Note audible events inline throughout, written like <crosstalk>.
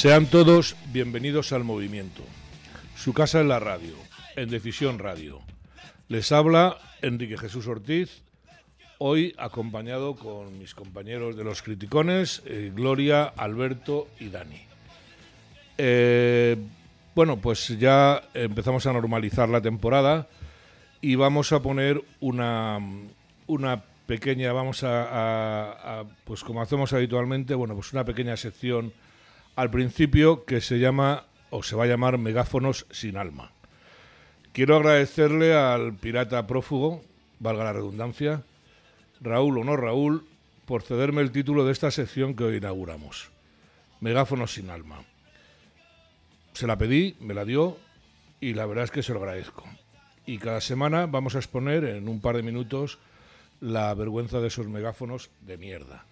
Sean todos bienvenidos al movimiento. Su casa en la radio, en Decisión Radio. Les habla Enrique Jesús Ortiz, hoy acompañado con mis compañeros de los criticones, eh, Gloria, Alberto y Dani. Eh, bueno, pues ya empezamos a normalizar la temporada y vamos a poner una, una pequeña, vamos a, a, pues como hacemos habitualmente, bueno, pues una pequeña sección al principio que se llama o se va a llamar Megáfonos sin alma. Quiero agradecerle al pirata prófugo, valga la redundancia, Raúl o no Raúl, por cederme el título de esta sección que hoy inauguramos. Megáfonos sin alma. Se la pedí, me la dio y la verdad es que se lo agradezco. Y cada semana vamos a exponer en un par de minutos la vergüenza de esos megáfonos de mierda.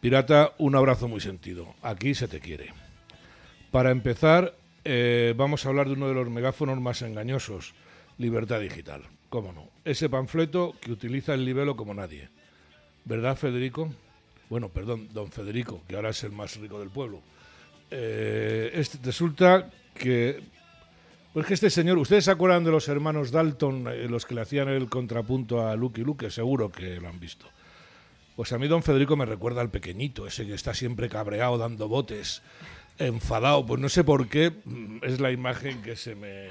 Pirata, un abrazo muy sentido. Aquí se te quiere. Para empezar, eh, vamos a hablar de uno de los megáfonos más engañosos, Libertad Digital. ¿Cómo no? Ese panfleto que utiliza el libelo como nadie. ¿Verdad, Federico? Bueno, perdón, don Federico, que ahora es el más rico del pueblo. Eh, este, resulta que... Pues que este señor, ¿ustedes se acuerdan de los hermanos Dalton, eh, los que le hacían el contrapunto a Lucky Luke? Seguro que lo han visto. Pues a mí don Federico me recuerda al pequeñito, ese que está siempre cabreado, dando botes, enfadado. Pues no sé por qué mm, es la imagen que se me,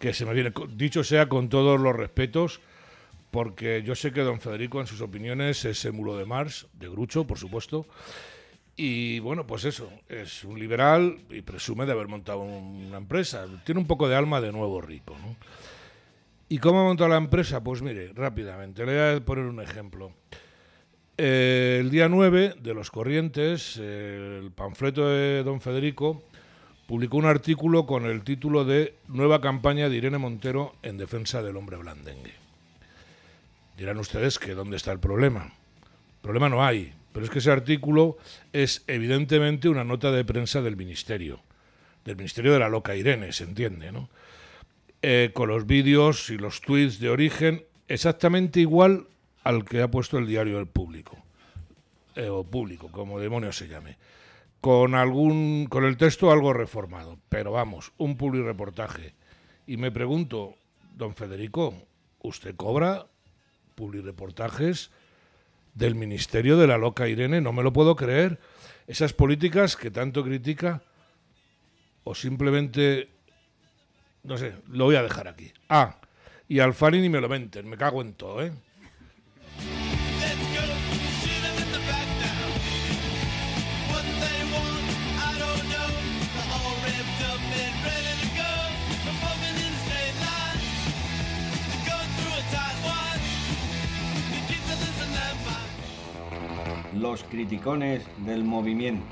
que se me viene. Dicho sea con todos los respetos, porque yo sé que don Federico en sus opiniones es émulo de Mars, de Grucho, por supuesto. Y bueno, pues eso, es un liberal y presume de haber montado una empresa. Tiene un poco de alma de nuevo rico. ¿no? ¿Y cómo ha montado la empresa? Pues mire, rápidamente, le voy a poner un ejemplo. Eh, el día 9 de Los Corrientes, eh, el panfleto de don Federico publicó un artículo con el título de Nueva campaña de Irene Montero en defensa del hombre blandengue. Dirán ustedes que dónde está el problema. Problema no hay, pero es que ese artículo es evidentemente una nota de prensa del Ministerio, del Ministerio de la Loca Irene, se entiende, ¿no? Eh, con los vídeos y los tweets de origen exactamente igual al que ha puesto el diario El Público, eh, o Público, como demonios se llame, con, algún, con el texto algo reformado, pero vamos, un reportaje. Y me pregunto, don Federico, ¿usted cobra reportajes del Ministerio de la Loca Irene? No me lo puedo creer. Esas políticas que tanto critica, o simplemente, no sé, lo voy a dejar aquí. Ah, y Alfani ni me lo menten, me cago en todo, ¿eh? Los criticones del movimiento.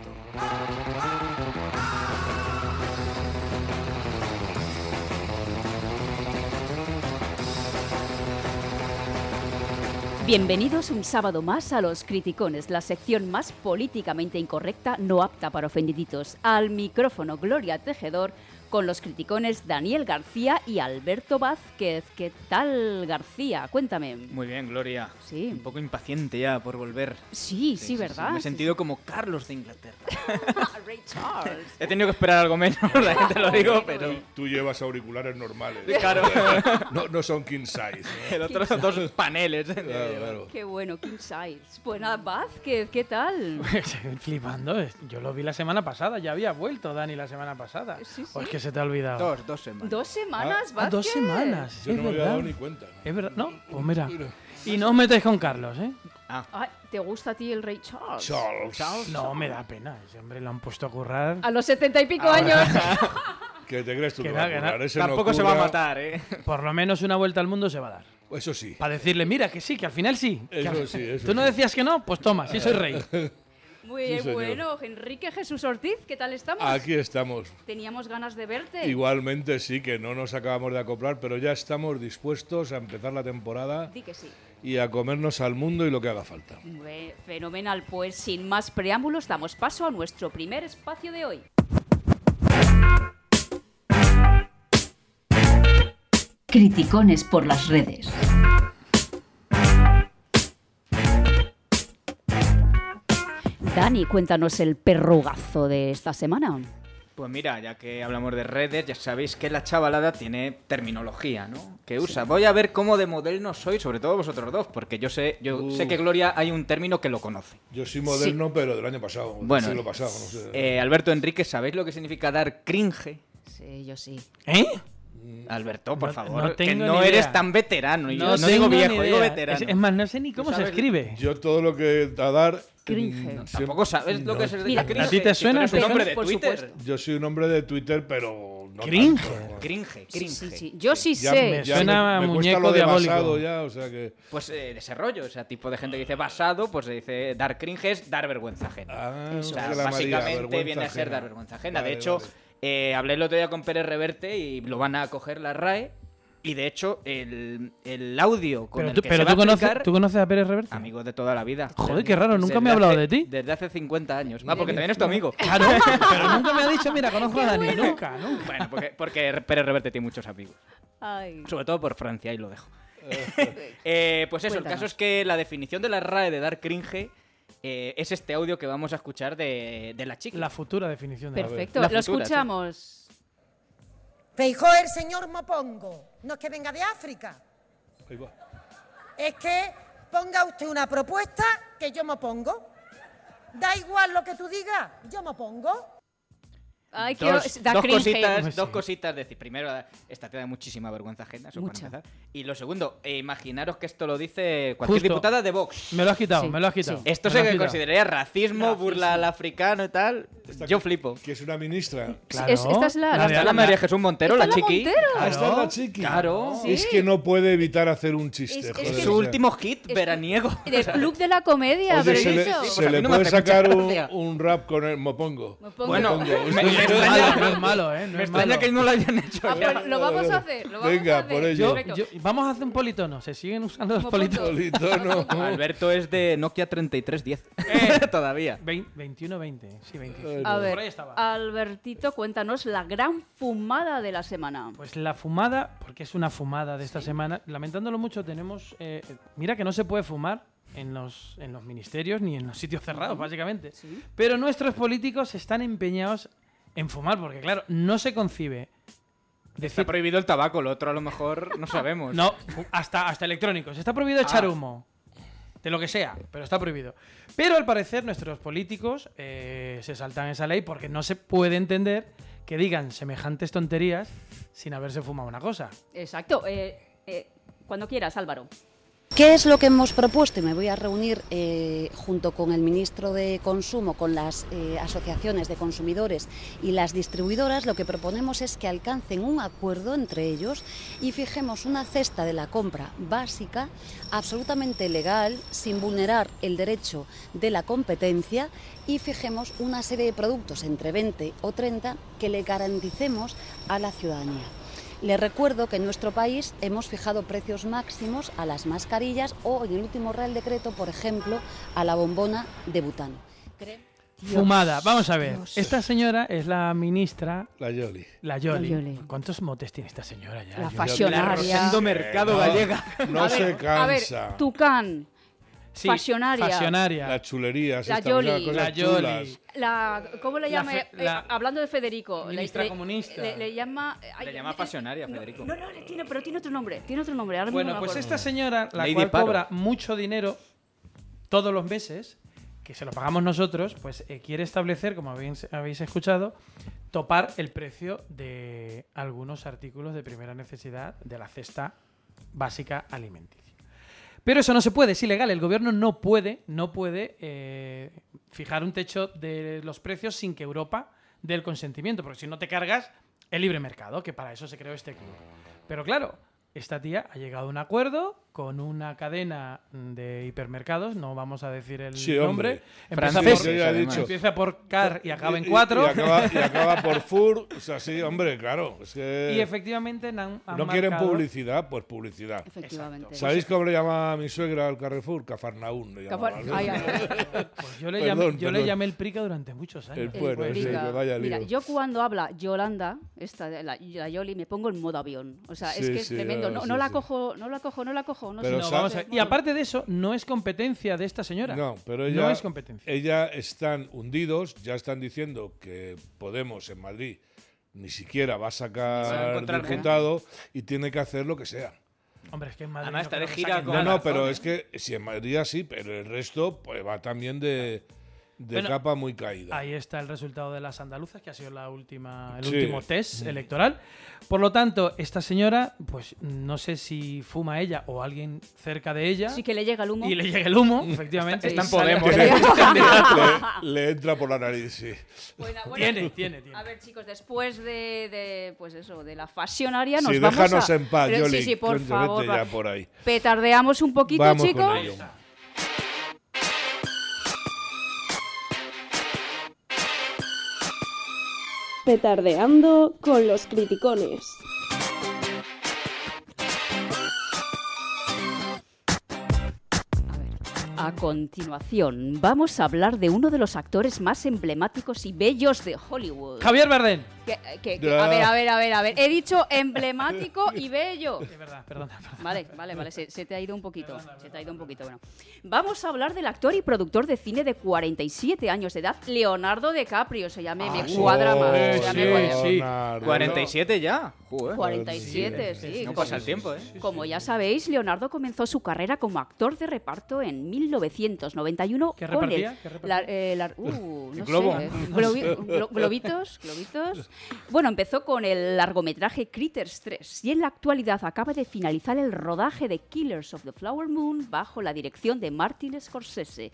Bienvenidos un sábado más a Los Criticones, la sección más políticamente incorrecta, no apta para ofendiditos. Al micrófono Gloria Tejedor, con los criticones Daniel García y Alberto Vázquez. ¿Qué tal, García? Cuéntame. Muy bien, Gloria. Sí. Un poco impaciente ya por volver. Sí, sí, ¿verdad? Me he sentido como Carlos de Inglaterra. <laughs> Ray Charles. He tenido que esperar algo menos, la gente lo digo, pero... Tú llevas auriculares normales. Claro. No, no son king size. El otro son dos paneles. ¿eh? Claro, claro. Qué bueno, King Size. Pues nada, Vázquez, ¿qué tal? Flipando. Yo lo vi la semana pasada. Ya había vuelto Dani la semana pasada. Sí, ¿O sí. es que se te ha olvidado? Dos, dos semanas. Dos semanas, Ah, Vázquez. dos semanas. Yo es no me había verdad. dado ni cuenta. ¿no? Es verdad. No, pues mira. Y no os metáis con Carlos, ¿eh? Ay, ¿Te gusta a ti el Rey Charles? Charles. No, me da pena. Ese hombre lo han puesto a currar. A los setenta y pico Ah. años. <laughs> ¿Qué te crees tú? Que que va, que curar? no. Ese no Tampoco se va a cura. matar, ¿eh? Por lo menos una vuelta al mundo se va a dar. Eso sí. Para decirle, mira, que sí, que al final sí. Que Eso al- sí, eso Tú no sí. decías que no, pues toma, sí soy rey. <laughs> Muy Sí, señor. bueno, Enrique Jesús Ortiz, ¿qué tal estamos? Aquí estamos. Teníamos ganas de verte. Igualmente sí que no nos acabamos de acoplar, pero ya estamos dispuestos a empezar la temporada Di que sí. y a comernos al mundo y lo que haga falta. Fenomenal, pues sin más preámbulos damos paso a nuestro primer espacio de hoy. Criticones por las redes. Dani, cuéntanos el perrugazo de esta semana. Pues mira, ya que hablamos de redes, ya sabéis que la chavalada tiene terminología, ¿no? Que usa. Voy a ver cómo de moderno soy, sobre todo vosotros dos, porque yo sé, yo sé que Gloria hay un término que lo conoce. Yo soy moderno, pero del año pasado, del Bueno, siglo pasado, no sé. Eh, Alberto Enrique, ¿sabéis lo que significa dar cringe? Sí, yo sí. ¿Eh? Alberto, por No- favor, no que no eres tan veterano. y yo no, digo viejo, digo veterano. Es, es más, no sé ni cómo se escribe. Yo todo lo que a dar... Cringe. No, Tampoco sabes lo que es el Mira, cringe. ¿a ti te Si suena? eres un Pero, nombre de supuesto. Yo soy un hombre de Twitter, pero no Cringe. tanto. Cringe, Sí, cringe. sí, sí. Yo sí Ya sé. me ya suena me, me muñeco lo de diabólico. basado ya, o sea que... Pues eh, de ese rollo, o sea, tipo de gente que dice basado, pues se dice dar cringe es dar vergüenza ajena. Ah, O sea, María, básicamente vergüenza viene a ser ajena. dar vergüenza ajena. Vale, de hecho, vale. eh, hablé el otro día con Pérez Reverte y lo van a coger la RAE. Y de hecho, el, el audio con Pero, el tú, que pero se va tú, a conoces, aplicar- ¿tú conoces a Pérez Reverte? Amigos de toda la vida. Joder, qué raro, nunca me ha hablado hace- de ti. Desde hace 50 años. Ah, porque también es tu amigo. Claro, pero nunca me ha dicho, mira, conozco a Dani. Nunca, nunca. Bueno, porque, porque Pérez Reverte tiene muchos amigos. Ay. Sobre todo por Francia, y lo dejo. <laughs> Eh, pues eso, el caso es que la definición de la RAE de dar cringe eh, es este audio que vamos a escuchar de, de la chica. La futura definición de Perfecto, La lo futura, sí. escuchamos. Feijó el señor Mopongo. No es que venga de África. Es que ponga usted una propuesta que yo me pongo. Da igual lo que tú digas, yo me pongo. Ay, Dos, da dos cositas, Pues dos sí. cositas. Decir, primero, esta te da muchísima vergüenza ajena, eso Mucha. para empezar. Y lo segundo, eh, imaginaros que que esto lo dice cualquier Justo. diputada de Vox. Me lo has quitado, Sí, me lo has quitado. sí. Esto Me se que consideraría racismo, burla al africano y tal. Yo flipo. Que es una ministra. Claro. Es- esta es la- la- Está la María Jesús Montero, ¿Está la la chiqui. Montero? Ah, esta es la chiqui. Claro. Es que no puede evitar hacer un chiste. Es- es joder, que- o Su sea. último hit Es- veraniego. Del club de la comedia, Oye, pero se le, se le puede sacar un, rap con el mopongo. Bueno, Extraña, malo, no es malo, ¿eh? No me es extraña malo. que no lo hayan hecho Ah, ya. pues lo vamos a hacer. Lo vamos Venga, a hacer. por ello. Yo- yo- vamos a hacer un politono. Se siguen usando los politonos. Politono. <laughs> Alberto es de Nokia 3310. <laughs> Todavía. Vein- 21-20. Sí, 25. A Por ver, ahí estaba. Albertito, cuéntanos la gran fumada de la semana. Pues la fumada, porque es una fumada de esta semana, lamentándolo mucho, tenemos. eh, mira que no se puede fumar en los, en los ministerios ni en los sitios cerrados, básicamente. Sí. Pero nuestros políticos están empeñados en fumar, porque claro, no se concibe. Está Decir, prohibido el tabaco, lo otro a lo mejor no sabemos. no, hasta, hasta electrónicos. Está prohibido echar Ah. humo. De lo que sea, pero está prohibido. Pero al parecer nuestros políticos eh, se saltan esa ley porque no se puede entender que digan semejantes tonterías sin haberse fumado una cosa. Exacto. eh, eh, cuando quieras, Álvaro. ¿Qué es lo que hemos propuesto? Y me voy a reunir eh, junto con el ministro de Consumo, con las eh, asociaciones de consumidores y las distribuidoras. Lo que proponemos es que alcancen un acuerdo entre ellos y fijemos una cesta de la compra básica, absolutamente legal, sin vulnerar el derecho de la competencia y fijemos una serie de productos entre 20 o 30 que le garanticemos a la ciudadanía. Les recuerdo que en nuestro país hemos fijado precios máximos a las mascarillas o en el último Real Decreto, por ejemplo, a la bombona de butano. Fumada. Vamos a ver. Dios. Esta señora es la ministra, La Yoli. la Yoli. La Yoli. ¿Cuántos motes tiene esta señora ya? La fashionaria. La Rosendo Mercado No, Gallega. No a se ver, a ver, cansa. Tucán, Sí, Fashionaria. Fashionaria. Las chulerías. La cosas La Yoli. chulas. la, ¿cómo le La llama? Eh, la hablando de Federico. ministra le- comunista. Le, le llama... ay, Le llama eh, Fashionaria, no, Federico. No, no, le tiene, pero tiene otro nombre. Tiene otro nombre. Ahora mismo Bueno, pues esta señora, la Lady cual Paro. cobra mucho dinero todos los meses, que se lo pagamos nosotros, pues eh, quiere establecer, como habéis, habéis escuchado, topar el precio de algunos artículos de primera necesidad de la cesta básica alimenticia. Pero eso no se puede, es ilegal. El gobierno no puede, no puede eh, fijar un techo de los precios sin que Europa dé el consentimiento, porque si no te cargas el libre mercado, que para eso se creó este club. Pero claro, esta tía ha llegado a un acuerdo con una cadena de hipermercados, no vamos a decir el Sí, nombre. Empieza Francés, por, ya dicho. empieza por car y acaba en Y- cuatro. Y, acaba, y acaba por Fur. O sea, sí, hombre, claro. Es que Y efectivamente han, han no quieren publicidad, pues publicidad. Efectivamente. ¿Sabéis cómo le llama a mi suegra al Carrefour? Cafarnaún. Le Cafar- llamaba. Ay, ay, ay. <laughs> Pues yo le, Perdón, llamé, yo le llamé el prica durante muchos años. El Bueno, El sí, Prica. que vaya Mira, yo cuando habla Yolanda, esta, la, la Yoli, me pongo en modo avión. O sea, es Sí, que es tremendo. Diciendo, no, sí, no la sí. cojo, no la cojo, no la cojo. No Pero sé. No, sa- vamos a ver. Y aparte de eso, no es competencia de esta señora. No, pero ella, No es competencia. ella están hundidos, ya están diciendo que Podemos en Madrid ni siquiera va a Se va a sacar diputado y tiene que hacer lo que sea. Hombre, es que en Madrid. Además, no gira con- No, no, pero es que si en Madrid así, pero el resto pues va también de, de Bueno, capa muy caída. Ahí está el resultado de las andaluzas, que ha sido la última, el Sí. último test electoral. Por lo tanto, esta señora, pues no sé si fuma ella o alguien cerca de ella Sí que le llega el humo. y le llega el humo, <laughs> efectivamente. Está en sale- Podemos, <laughs> le, ¿eh? <laughs> le- le entra por la nariz, sí. Bueno, bueno, Tiene, tiene, tiene. A ver, chicos, después de, de, pues eso, de la fasionaria, nos Sí, vamos déjanos a... en paz, Pero Yoli. Sí, sí, por favor. ya por ahí. Petardeamos un poquito, Vamos chicos. con ello. Petardeando con los criticones. A continuación, vamos a hablar de uno de los actores más emblemáticos y bellos de Hollywood. Javier Bardem. Que- que- que- a ver, a ver, a ver, a ver. He dicho emblemático y bello. <laughs> Es verdad, perdona. perdona. Vale, vale, vale, se, se te ha ido un poquito. Se te ha ido un poquito, bueno. Vamos a hablar del actor y productor de cine de 47 años de edad, Leonardo DiCaprio. Se llame, me cuadra más. sí, se llame sí, cuadra. sí. Leonardo. 47 ya. Joder. 47, sí. No pasa el tiempo, ¿eh? Como ya sabéis, Leonardo comenzó su carrera como actor de reparto en 1991 ¿Qué con repartía? el ¿Qué repartía? la- eh, la- uh, <laughs> no Globo. sé, globi- glo- globitos, globitos. Bueno, empezó con el largometraje Critters 3 y en la actualidad acaba de finalizar el rodaje de Killers of the Flower Moon bajo la dirección de Martin Scorsese.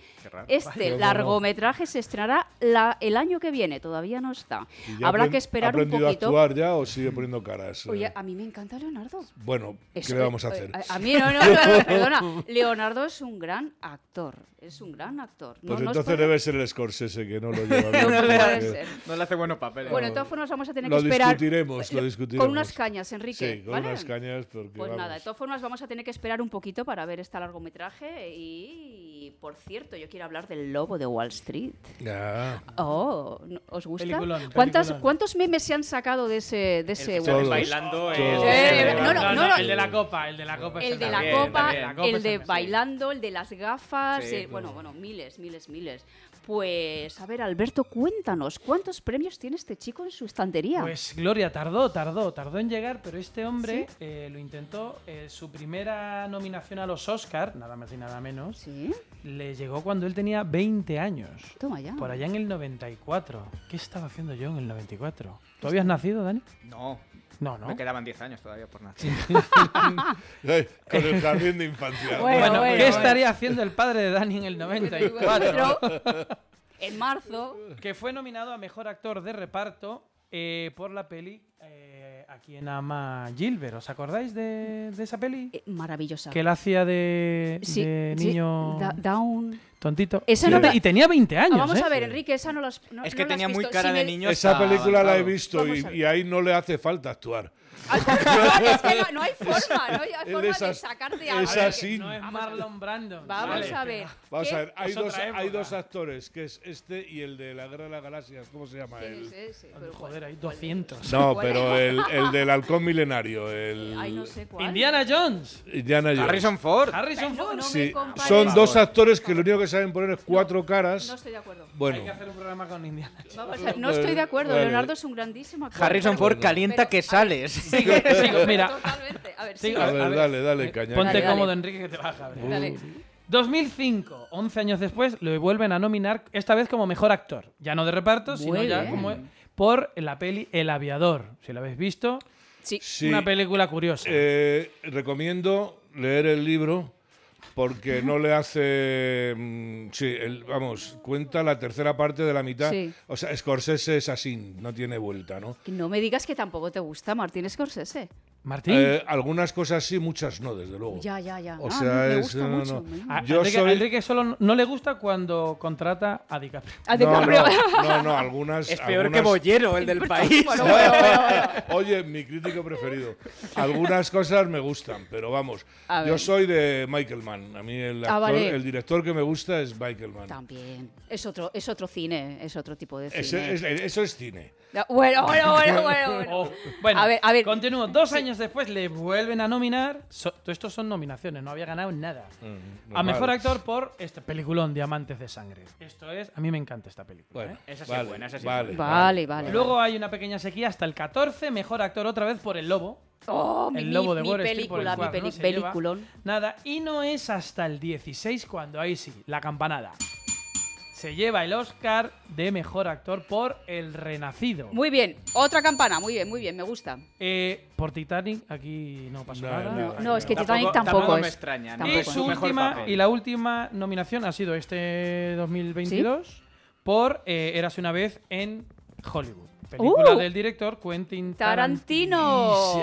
Este largometraje se estrenará la- el año que viene, todavía no está. ¿Y ya Habrá que esperar ¿Ha un aprendido poquito. a actuar ya o sigue poniendo caras? Oye, Eh, a mí me encanta Leonardo. bueno, ¿qué le vamos a eh, hacer? A, a mí, no, no, no, perdona. <laughs> Leonardo es un gran actor actor es un gran actor. No, Pues entonces debe ser el Scorsese que no lo <laughs> lleva bien. No puede porque- ser. No le hace buenos papeles. Bueno, de todas formas vamos a tener Lo que esperar. discutiremos, lo eh, discutiremos. Con unas cañas, Enrique. Sí, con ¿vale? unas cañas, porque Pues nada, de todas formas vamos a tener que esperar un poquito para ver este largometraje. Y, por cierto, yo quiero hablar del lobo de Wall Street. Ya. Oh, ¿no- ¿os gusta? Peliculón, ¿Cuántas, peliculón. ¿Cuántos memes se han sacado de ese, de ese El que Wall Street? bailando Eh, no, no, no, no. El de la copa, el de la copa. es El de el la copa, también. La copa el de el- bailando, el de las gafas, Sí. Bueno, bueno, miles, miles, miles. Pues, a ver, Alberto, cuéntanos, ¿cuántos premios tiene este chico en su estantería? Pues Gloria tardó, tardó, tardó en llegar, pero este hombre eh, lo intentó. eh, su primera nominación a los Oscar, nada más y nada menos, sí, le llegó cuando él tenía 20 años. toma ya. Por allá en el 94. ¿Qué estaba haciendo yo en el 94? ¿Tú habías nacido, Dani? No, No, no. me quedaban 10 años todavía por nacer. <laughs> Con el jardín de infancia. Bueno, Bueno, bueno, ¿qué bueno. estaría haciendo el padre de Dani en el 94? en marzo. que fue nominado a mejor actor de reparto eh, por la peli eh, A quien ama Gilbert. ¿Os acordáis de, de esa peli? Eh, maravillosa. Que él hacía de, Sí, de sí, niño Da- Down. tontito. Esa Y no la- y tenía 20 años. Ah, vamos ¿eh? a ver, Enrique, esa no las no- Es que la tenía muy cara Si de niño. Esa película la he visto y ahí no le hace falta actuar. No, es que no, no hay forma, no hay forma es de as- sacarte es algo. A ver, así. No es Marlon Brando. Vamos Vale, a ver. Vamos ¿Qué? a ver, hay Es dos, hay dos actores, que es este y el de la Guerra de las Galaxias. ¿Cómo se llama ¿Quién él? es ese? Pero Joder, hay ¿cuál- cuál 200. No, ¿Cuál pero es? el, el del halcón milenario, el Ay, no sé cuál. Indiana Jones. Indiana Jones. Harrison Ford. Harrison Ford. no Sí, son dos actores que lo único que saben poner es cuatro caras. No estoy de acuerdo. Bueno, Hay que hacer un programa con Indiana Jones. Vamos a ver, no estoy de acuerdo. Vale. Leonardo es un grandísimo actor. Harrison Ford calienta pero- que sales. Sigo, sigo, mira. Totalmente. A ver, Sigo, sigue. a ver, a ver, dale, dale, eh, caña. Ponte Dale, dale. cómodo, Enrique, que te vas a cabrear. Dale. 2005, 11 años después, lo vuelven a nominar, esta vez como mejor actor. Ya no de reparto, sino ya como por la peli El Aviador. Si lo habéis visto, Sí. Sí, una película curiosa. eh, recomiendo leer el libro porque no le hace. mm, sí, el- vamos, cuenta la tercera parte de la mitad. Sí. O sea, Scorsese es así, no tiene vuelta, ¿no? No me digas que tampoco te gusta Martín Scorsese. Martín. Eh, algunas cosas sí, muchas no, desde luego. Ya, ya, ya. O Ah, sea, me es- gusta no, no, mucho. no. me- a, yo Enrique, soy- a Enrique solo no le gusta cuando contrata a DiCaprio. A No, DiCaprio. no, <laughs> no, no, algunas. Es peor que Bollero, el <laughs> del país. <laughs> Oye, mi crítico preferido. Algunas cosas me gustan, pero vamos. Yo soy de Michael Mann. A mí el, Ah, actor- vale. el director que me gusta es Michael Mann. También. Es otro, es otro cine, es otro tipo de cine. Es- eso es cine. Bueno, bueno, bueno, bueno. bueno. Oh, bueno, A ver, a ver. continúo. Dos años años después le vuelven a nominar. So- todo esto son nominaciones, no había ganado nada. Mm, A mejor actor por este peliculón Diamantes de Sangre. Esto es, a mí me encanta esta película. Bueno, ¿eh? Esa sí vale, es buena, esa sí es vale, buena. Vale, vale. Luego hay una pequeña sequía hasta el 14, mejor actor otra vez por El Lobo. Oh, mi, el Lobo de mi Wall Street, por el película, mi cual peli- no se lleva peliculón. Nada, y no es hasta el 16 cuando ahí sí, la campanada. Se lleva el Oscar de mejor actor por El Renacido. Muy bien, otra campana, muy bien, muy bien, me gusta. Eh, por Titanic, aquí no pasó No, nada. no, No, es que Titanic tampoco, tampoco es. me extraña, Y es. su mejor última y la última nominación ha sido este 2022 por eh, Érase una vez en Hollywood. Película ¡Uh! del director Quentin Tarantino.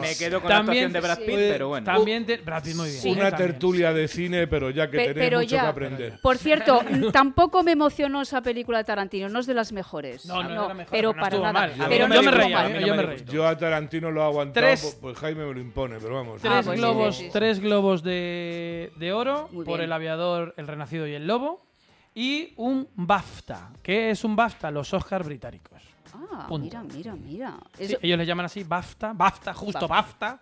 Me quedo con la actuación de Brad Pitt, sí. pero bueno. También te- Brad Pitt muy bien. Sí. ¿eh? Una También. tertulia de cine, pero ya que Pe- tenéis pero mucho ya. que aprender. Por cierto, <laughs> tampoco me emocionó esa película de Tarantino, no es de las mejores. No, no era la mejor, pero pero no para nada. mal. Pero no no yo me reía, mal. no yo me me disgustó. reí. Yo a Tarantino lo he aguantado, Tres- pues, pues Jaime me lo impone, pero vamos. Tres Ah, pues sí, globos, sí, sí. tres globos de, de oro Muy por bien. el aviador, el renacido y el lobo. Y un BAFTA. ¿Qué es un BAFTA? Los Oscars británicos. Ah, Punto. mira, mira, mira. Sí, Eso- ellos le llaman así BAFTA. BAFTA, justo BAFTA.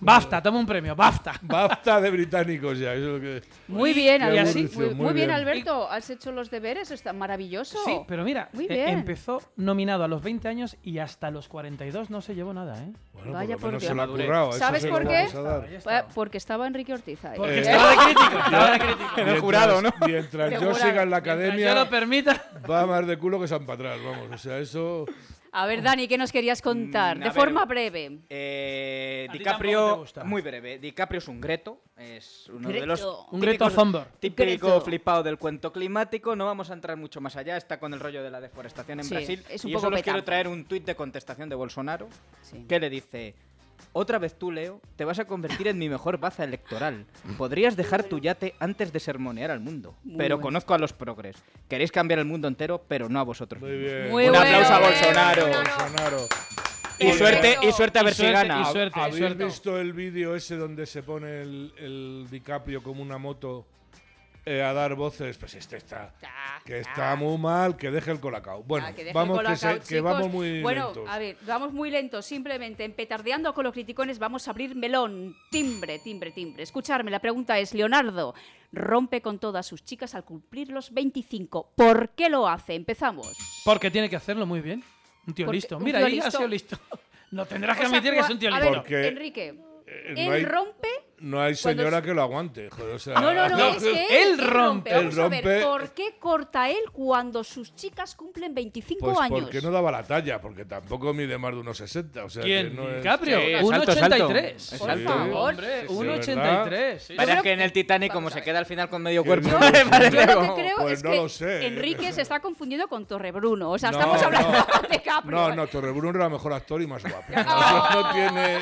BAFTA, toma un premio, BAFTA. Basta de británicos ya, eso es lo que. Muy bien, Qué Alberto. muy, muy muy bien, bien. Alberto. Has hecho los deberes, está maravilloso. Sí, pero mira, Muy eh, bien. empezó nominado a los 20 años y hasta los 42 no se llevó nada, ¿eh? Bueno, Vaya por lo menos por se lo ha Dios. currado. eso ¿Sabes se por qué? vamos a dar. Ahí estaba. Porque estaba Enrique Ortiz ahí. Porque Eh, estaba de crítico, estaba de crítico. Mientras- jurado, ¿no? Mientras De yo jurado. siga en la Mientras academia, yo lo permita. va más de culo que San atrás, vamos. O sea, eso. A ver, Dani, ¿qué nos querías contar? Mm, de forma breve. Eh, DiCaprio, muy breve. DiCaprio es un Greto, es uno de Greto. los Un Greto Thunberg. típico Greto. flipado del cuento climático. No vamos a entrar mucho más allá. Está con el rollo de la deforestación en Sí, Brasil. es un y yo poco solo os quiero traer un tuit de contestación de Bolsonaro Sí. que le dice. Otra vez tú, Leo, te vas a convertir en mi mejor baza electoral. Podrías dejar tu yate antes de sermonear al mundo. Muy pero bueno. conozco a los progres. Queréis cambiar el mundo entero, pero no a vosotros. Muy bien. Muy Un bueno, aplauso a Bolsonaro. Bolsonaro. Y suerte, y suerte a ver Y si gana. y suerte. ¿Habéis visto el vídeo ese donde se pone el, el DiCaprio como una moto eh, a dar voces? Pues este está. Que está muy mal, que deje el colacao. Bueno, Ah, que vamos, el que, se- colacao, que chicos. vamos muy Bueno, lentos. a ver, vamos muy lentos. Simplemente en petardeando con los criticones vamos a abrir melón. Timbre, timbre, timbre. Escucharme, la pregunta es, Leonardo, rompe con todas sus chicas al cumplir los 25. ¿Por qué lo hace? Empezamos. Porque tiene que hacerlo muy bien. Un tío Porque- listo. un Mira, tío ahí ha sido listo. <laughs> No tendrás que O sea, admitir que es un tío listo. Porque- Enrique, Eh, él no, hay, rompe... no hay señora es- que lo aguante. joder, o sea, No, no, no, es que él, Él rompe. Vamos Él a ver, rompe. ¿por qué corta él cuando sus chicas cumplen 25 Pues años? porque no daba la talla, porque tampoco mide más de unos 60. O sea, ¿Quién? que no es- DiCaprio. Sí, es alto, es alto. 1,83. Es Por favor. Hombre, Sí, sí, 1,83. sí. Que en el Titanic, como se queda al final con medio cuerpo, no- me Yo <laughs> lo que creo Pues es no que lo sé. Enrique se está confundiendo con Torrebruno. O sea, No, estamos hablando no. de Caprio. No, no, Torrebruno era mejor actor y más guapo. <laughs> No, tiene.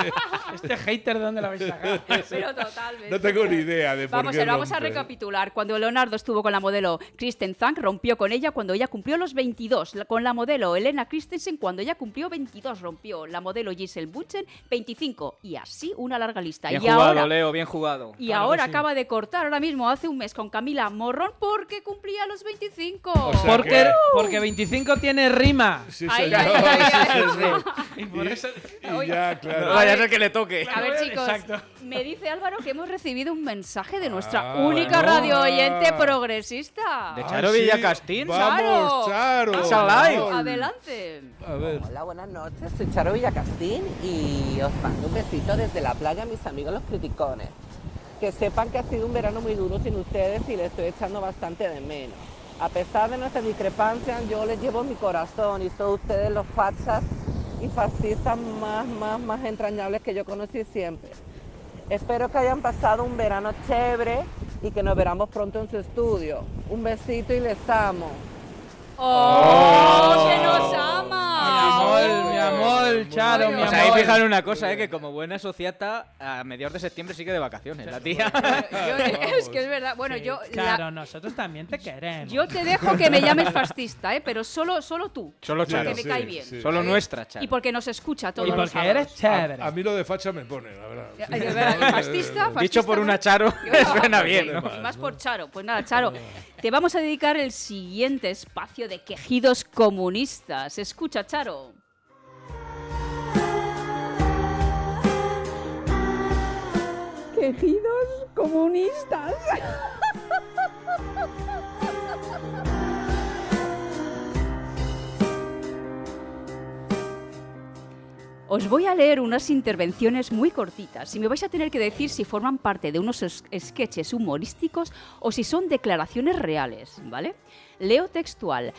Este hater, ¿de dónde la habéis sacado? <laughs> Pero totalmente. No tengo ni idea de por Vamos, qué a ver, vamos a recapitular. Cuando Leonardo estuvo con la modelo Kristen Zank, rompió con ella cuando ella cumplió los 22. La- Con la modelo Elena Christensen, cuando ella cumplió 22, rompió. La modelo Giselle Butchen, 25. Y así una larga lista. Bien y jugado, ahora, Leo, bien jugado. y Claro ahora sí. acaba de cortar, ahora mismo, hace un mes, con Camila Morrón, porque cumplía los 25. O sea, Porque, que- porque 25 tiene rima. Sí, Ay, señor. ay, ay, ay, Sí, ay. señor. Y por eso. Y ya, claro. Vaya a ser que le toque. A ver, chicos, Exacto. me dice Álvaro que hemos recibido un mensaje de nuestra Ah, única bueno. radio oyente progresista. De Ah, Charo sí. Villacastín. Vamos, Charo. Vamos. Adelante. A ver. Hola, buenas noches. Soy Charo Villacastín y os mando un besito desde la playa a mis amigos los criticones. Que sepan que ha sido un verano muy duro sin ustedes y les estoy echando bastante de menos. A pesar de nuestras discrepancias, yo les llevo mi corazón y son ustedes los fachas y fascistas más, más, más entrañables que yo conocí siempre. Espero que hayan pasado un verano chévere y que nos veramos pronto en su estudio. Un besito y les amo. ¡Oh! Amor, mi amor, Charo, mi bueno. O sea, ahí amor. fijar una cosa, ¿eh? que como buena sociata, a mediados de septiembre sigue de vacaciones, la tía. Yo- <laughs> es que es verdad. Bueno, yo, la- Claro, nosotros también te queremos. yo te dejo que me llames fascista, ¿eh? pero solo, solo tú. Solo Charo. Porque me Sí, cae bien. sí. Solo nuestra, Charo. Y porque nos escucha todos y los porque eres chévere. A, a mí lo de facha me pone, la verdad. De verdad, Fascista, fascista. Dicho por una. Charo, <laughs> suena bien, ¿no? Y más por Charo. Pues nada, Charo, te vamos a dedicar el siguiente espacio de quejidos comunistas. Escucha, Charo. Quejidos comunistas. Os voy a leer unas intervenciones muy cortitas y me vais a tener que decir si forman parte de unos es- sketches humorísticos o si son declaraciones reales, ¿vale? Leo textual.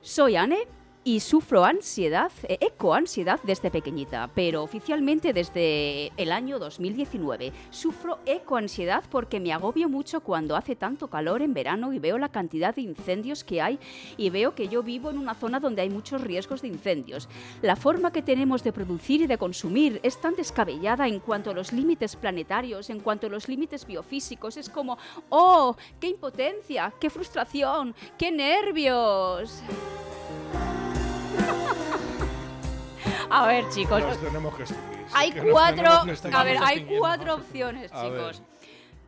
Soy Anne y sufro ansiedad, eh, ecoansiedad desde pequeñita, pero oficialmente desde el año 2019. Sufro ecoansiedad porque me agobio mucho cuando hace tanto calor en verano y veo la cantidad de incendios que hay y veo que yo vivo en una zona donde hay muchos riesgos de incendios. La forma que tenemos de producir y de consumir es tan descabellada en cuanto a los límites planetarios, en cuanto a los límites biofísicos. Es como, ¡oh! ¡Qué impotencia! ¡Qué frustración! ¡Qué nervios! A ver, chicos. Nos tenemos que extinguir. sí, Hay que cuatro, tenemos a ver, hay cuatro opciones, chicos.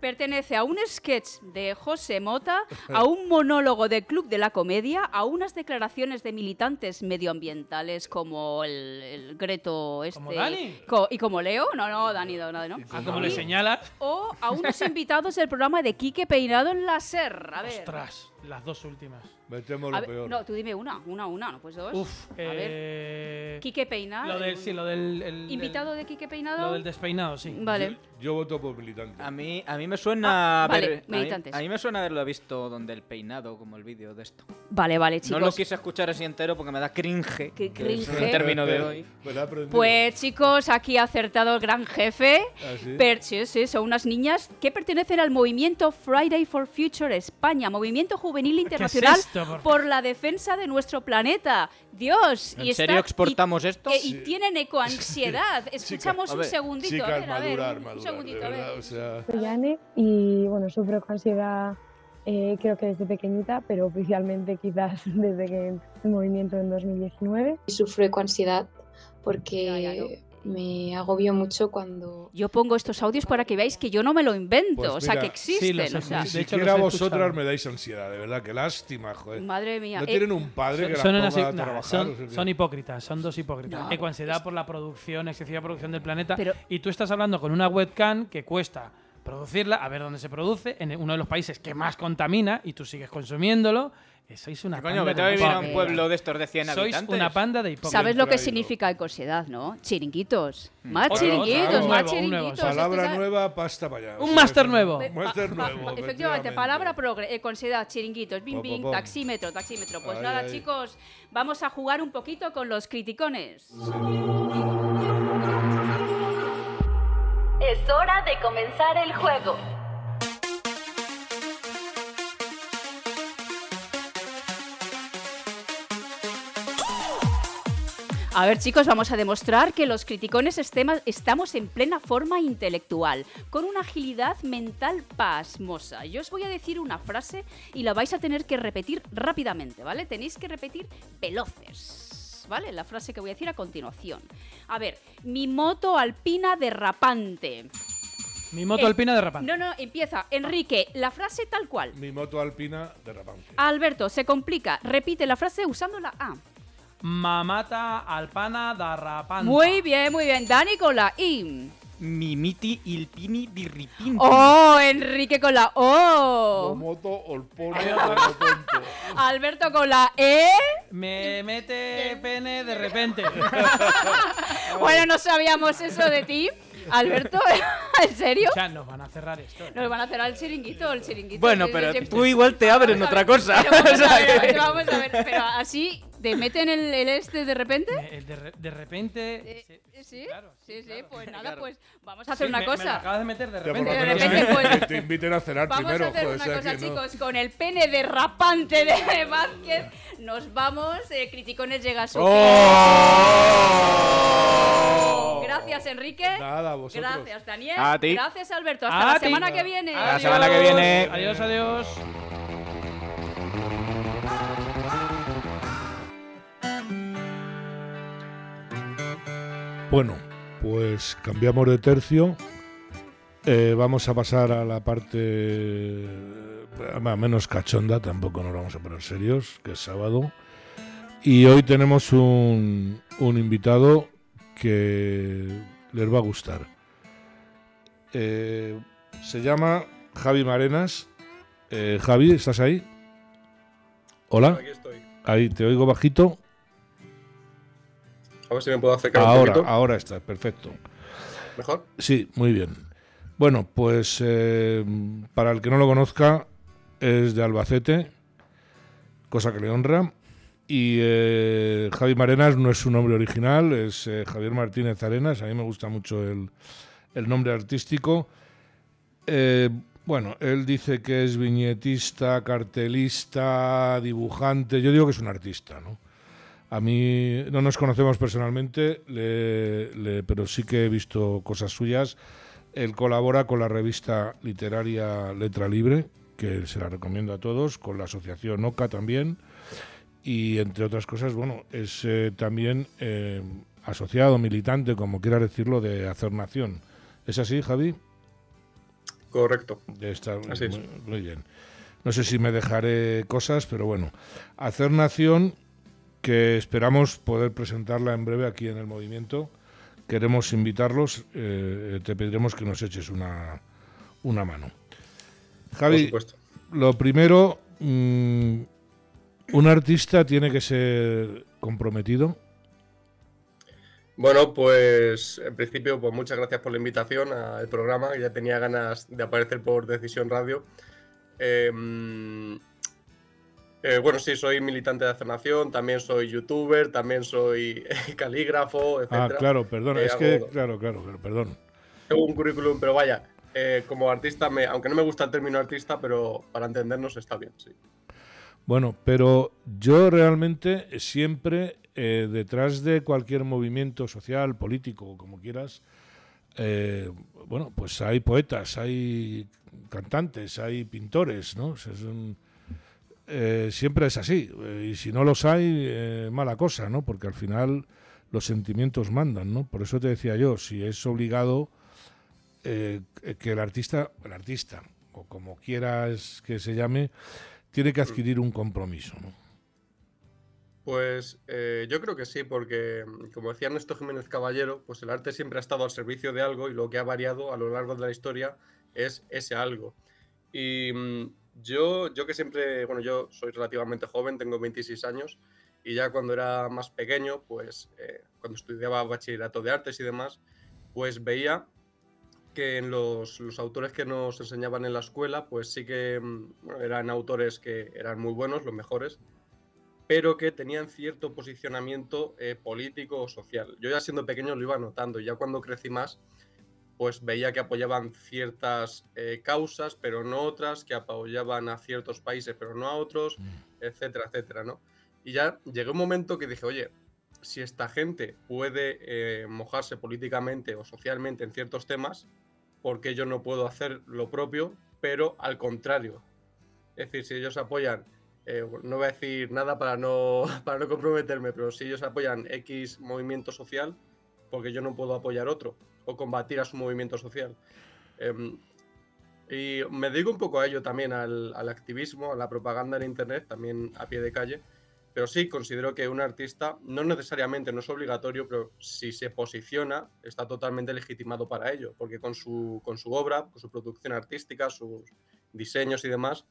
Pertenece a un sketch de José Mota, <laughs> a un monólogo de Club de la Comedia, a unas declaraciones de militantes medioambientales como el, el Greto este. ¿Como Dani? co- y como Leo, no, no, Dani, no, no. no. Ah, como le señalas. O a unos invitados del programa de Quique Peinado en la SER. A ver. Ostras, las dos últimas. Metemos lo ver, peor. no, tú dime una, una, una, no pues dos. Uf, a ver. eh, Quique Peinado. Lo del, sí, lo del. el- ¿Invitado de Quique Peinado? Lo del despeinado, sí. Vale. Yo voto por militante. A mí, a mí me suena Ah, vale, haber- a mí- militantes. A, mí, me suena haberlo visto donde el peinado, como el vídeo de esto. Vale, vale, chicos. No lo quise escuchar así entero porque me da cringe. Qué es cringe. el término de hoy. Pues chicos, aquí ha acertado el gran jefe. ¿Ah, sí? Per- sí, sí, son unas niñas que pertenecen al movimiento Friday for Future España, movimiento juvenil es internacional esto, por por la defensa de nuestro planeta. Dios. ¿En y serio está- exportamos y- esto? que- Sí. y tienen ecoansiedad. <laughs> Escuchamos a un segundito. Chicas, a ver, a ver, madurar, un madurar, segundito, de a ver. verdad, o sea... Soy Anne y bueno, sufro con ansiedad eh, creo que desde pequeñita, pero oficialmente quizás <laughs> desde que el movimiento en 2019. Sufro ecoansiedad porque Ya, ya, no. Me agobio mucho cuando Yo pongo estos audios para que veáis que yo no me lo invento, Pues o sea, mira, que existen. sí, los o sea, Ni de hecho, siquiera vosotras me dais ansiedad, de verdad, qué lástima, joder. madre mía. ¿No eh, tienen un padre que las Son, ponga así- a trabajar? son- o sea, que- son hipócritas, son dos hipócritas. No, Ecoansiedad es- por la producción, excesiva producción del planeta. Pero- y tú estás hablando con una webcam que cuesta producirla, a ver dónde se produce, en uno de los países que más contamina y tú sigues consumiéndolo. Eh, Sois una Coño, panda vete de a vivir a un hipócritas. pueblo de estos de 100 Sois habitantes. una panda de hipócritas. ¿Sabes lo que significa ecosidad, no? Chiringuitos. Más Otro, chiringuitos, otro, más un nuevo, chiringuitos. Palabra Esto es- nueva, pasta para allá. o Un sea, máster nuevo. Un máster Pa- pa- nuevo, Efectivamente, efectivamente. palabra progre, eh, considerada, chiringuitos, bim Pom, bim, pom, pom. taxímetro, taxímetro. Pues Ay, nada, ay. chicos, vamos a jugar un poquito con los criticones. Es hora de comenzar el juego. A ver, chicos, vamos a demostrar que los criticones estamos en plena forma intelectual, con una agilidad mental pasmosa. Yo os voy a decir una frase y la vais a tener que repetir rápidamente, ¿vale? Tenéis que repetir veloces. ¿Vale? La frase que voy a decir a continuación. A ver, mi moto alpina derrapante. Mi moto Eh, alpina derrapante. No, no, empieza. Enrique, la frase tal cual. Mi moto alpina derrapante. Alberto, se complica. Repite la frase usando la A. Mamata alpana derrapante. Muy bien, muy bien. Dani con la I. Mimiti il pini dirripinti. Oh, Enrique con la O. moto olpona Ay, derrapante. Alberto con la E. Me mete pene de repente. <laughs> Bueno, no sabíamos eso de ti. Alberto, <laughs> ¿en serio? Ya nos van a cerrar esto. Nos van a cerrar el chiringuito, el chiringuito. Bueno, pero tú igual te abres a otra cosa. pero vamos, <laughs> O sea a ver, que- vamos a ver, pero así, ¿te meten el, el este de repente? Me- el de, re- de repente. Eh, Sí, claro, sí, sí, claro. pues nada, Claro. pues vamos a hacer Sí, una me- Me lo cosa. acabas de meter de Ya, por repente. lo De menos repente, que- pues, que te inviten a cenar Vamos primero. a hacer joder, una sea cosa, que no. chicos. Con el pene derrapante de <laughs> Vázquez nos vamos. Eh, Criticones llega a su ¡Oh! fin. Gracias, Enrique. Nada, vosotros. Gracias, Daniel. A ti. Gracias, Alberto. Hasta A la ti. semana que viene. La semana que viene. Adiós, adiós. Bueno, pues cambiamos de tercio. Eh, vamos a pasar a la parte eh, menos cachonda, tampoco nos vamos a poner serios, que es sábado. Y hoy tenemos un, un invitado que les va a gustar. Eh, Se llama Javi Marenas. Eh, Javi, ¿estás ahí? Hola. Aquí estoy. Ahí, te oigo bajito. A ver si me puedo acercar ahora, un poquito. Ahora está, perfecto. ¿Mejor? Sí, muy bien. Bueno, pues eh, para el que no lo conozca, es de Albacete, cosa que le honra. Y eh, Javi Marenas no es su nombre original, es eh, Javier Martínez Arenas. A mí me gusta mucho el, el nombre artístico. Eh, bueno, él dice que es viñetista, cartelista, dibujante. Yo digo que es un artista, ¿no? A mí no nos conocemos personalmente, le- le- pero sí que he visto cosas suyas. Él colabora con la revista literaria Letra Libre, que se la recomiendo a todos, con la asociación OCA también. Y entre otras cosas, bueno, es eh, también eh, asociado, militante, como quiera decirlo, de Hacer Nación. ¿Es así, Javi? Correcto. Está, Así es. muy bien. No sé si me dejaré cosas, pero bueno. Hacer Nación, que esperamos poder presentarla en breve aquí en el movimiento. Queremos invitarlos, eh, te pediremos que nos eches una, una mano. Javi, lo primero, mm, un artista tiene que ser comprometido. Bueno, pues en principio, pues muchas gracias por la invitación al programa. Ya tenía ganas de aparecer por Decisión Radio. Eh, mm, eh, bueno, sí, soy militante de Hacer Nación, también soy youtuber, también soy <laughs> calígrafo, etc. Ah, claro, perdón, es que, hago- claro, claro, pero perdón. Tengo un currículum, pero vaya, eh, como artista, me, aunque no me gusta el término artista, pero para entendernos está bien, sí. Bueno, pero yo realmente siempre, eh, detrás de cualquier movimiento social, político, como quieras, eh, bueno, pues hay poetas, hay cantantes, hay pintores, ¿no? O sea, es un- eh, siempre es así. eh, y si no los hay, eh, mala cosa, ¿no? Porque al final los sentimientos mandan, ¿no? Por eso te decía yo, si es obligado que el artista, el artista, o como quieras que se llame, tiene que adquirir un compromiso. Pues yo creo que sí, porque como decía Ernesto Jiménez Caballero, pues el arte siempre ha estado al servicio de algo y lo que ha variado a lo largo de la historia es ese algo. Mm, yo, yo que siempre, bueno, yo soy relativamente joven, tengo 26 años, y ya cuando era más pequeño, pues eh, cuando estudiaba bachillerato de artes y demás, pues veía que en los, los autores que nos enseñaban en la escuela, pues sí que mm, eran autores que eran muy buenos, los mejores, pero que tenían cierto posicionamiento eh, político o social. Yo ya siendo pequeño lo iba notando, y ya cuando crecí más, pues veía que apoyaban ciertas eh, causas, pero no otras, que apoyaban a ciertos países, pero no a otros, etcétera, etcétera, ¿no? Y ya llegó un momento que dije, oye, si esta gente puede eh, mojarse políticamente o socialmente en ciertos temas, ¿por qué yo no puedo hacer lo propio, pero al contrario? Es decir, si ellos apoyan, eh, no voy a decir nada para no, <laughs> para no comprometerme, pero si ellos apoyan X movimiento social, porque yo no puedo apoyar otro o combatir a su movimiento social. Em, y me dedico un poco a ello también, al, al activismo, a la propaganda en Internet, también a pie de calle. Pero sí, considero que un artista, no necesariamente, no es obligatorio, pero si se posiciona, está totalmente legitimado para ello, porque con su, con su obra, con su producción artística, sus diseños y demás,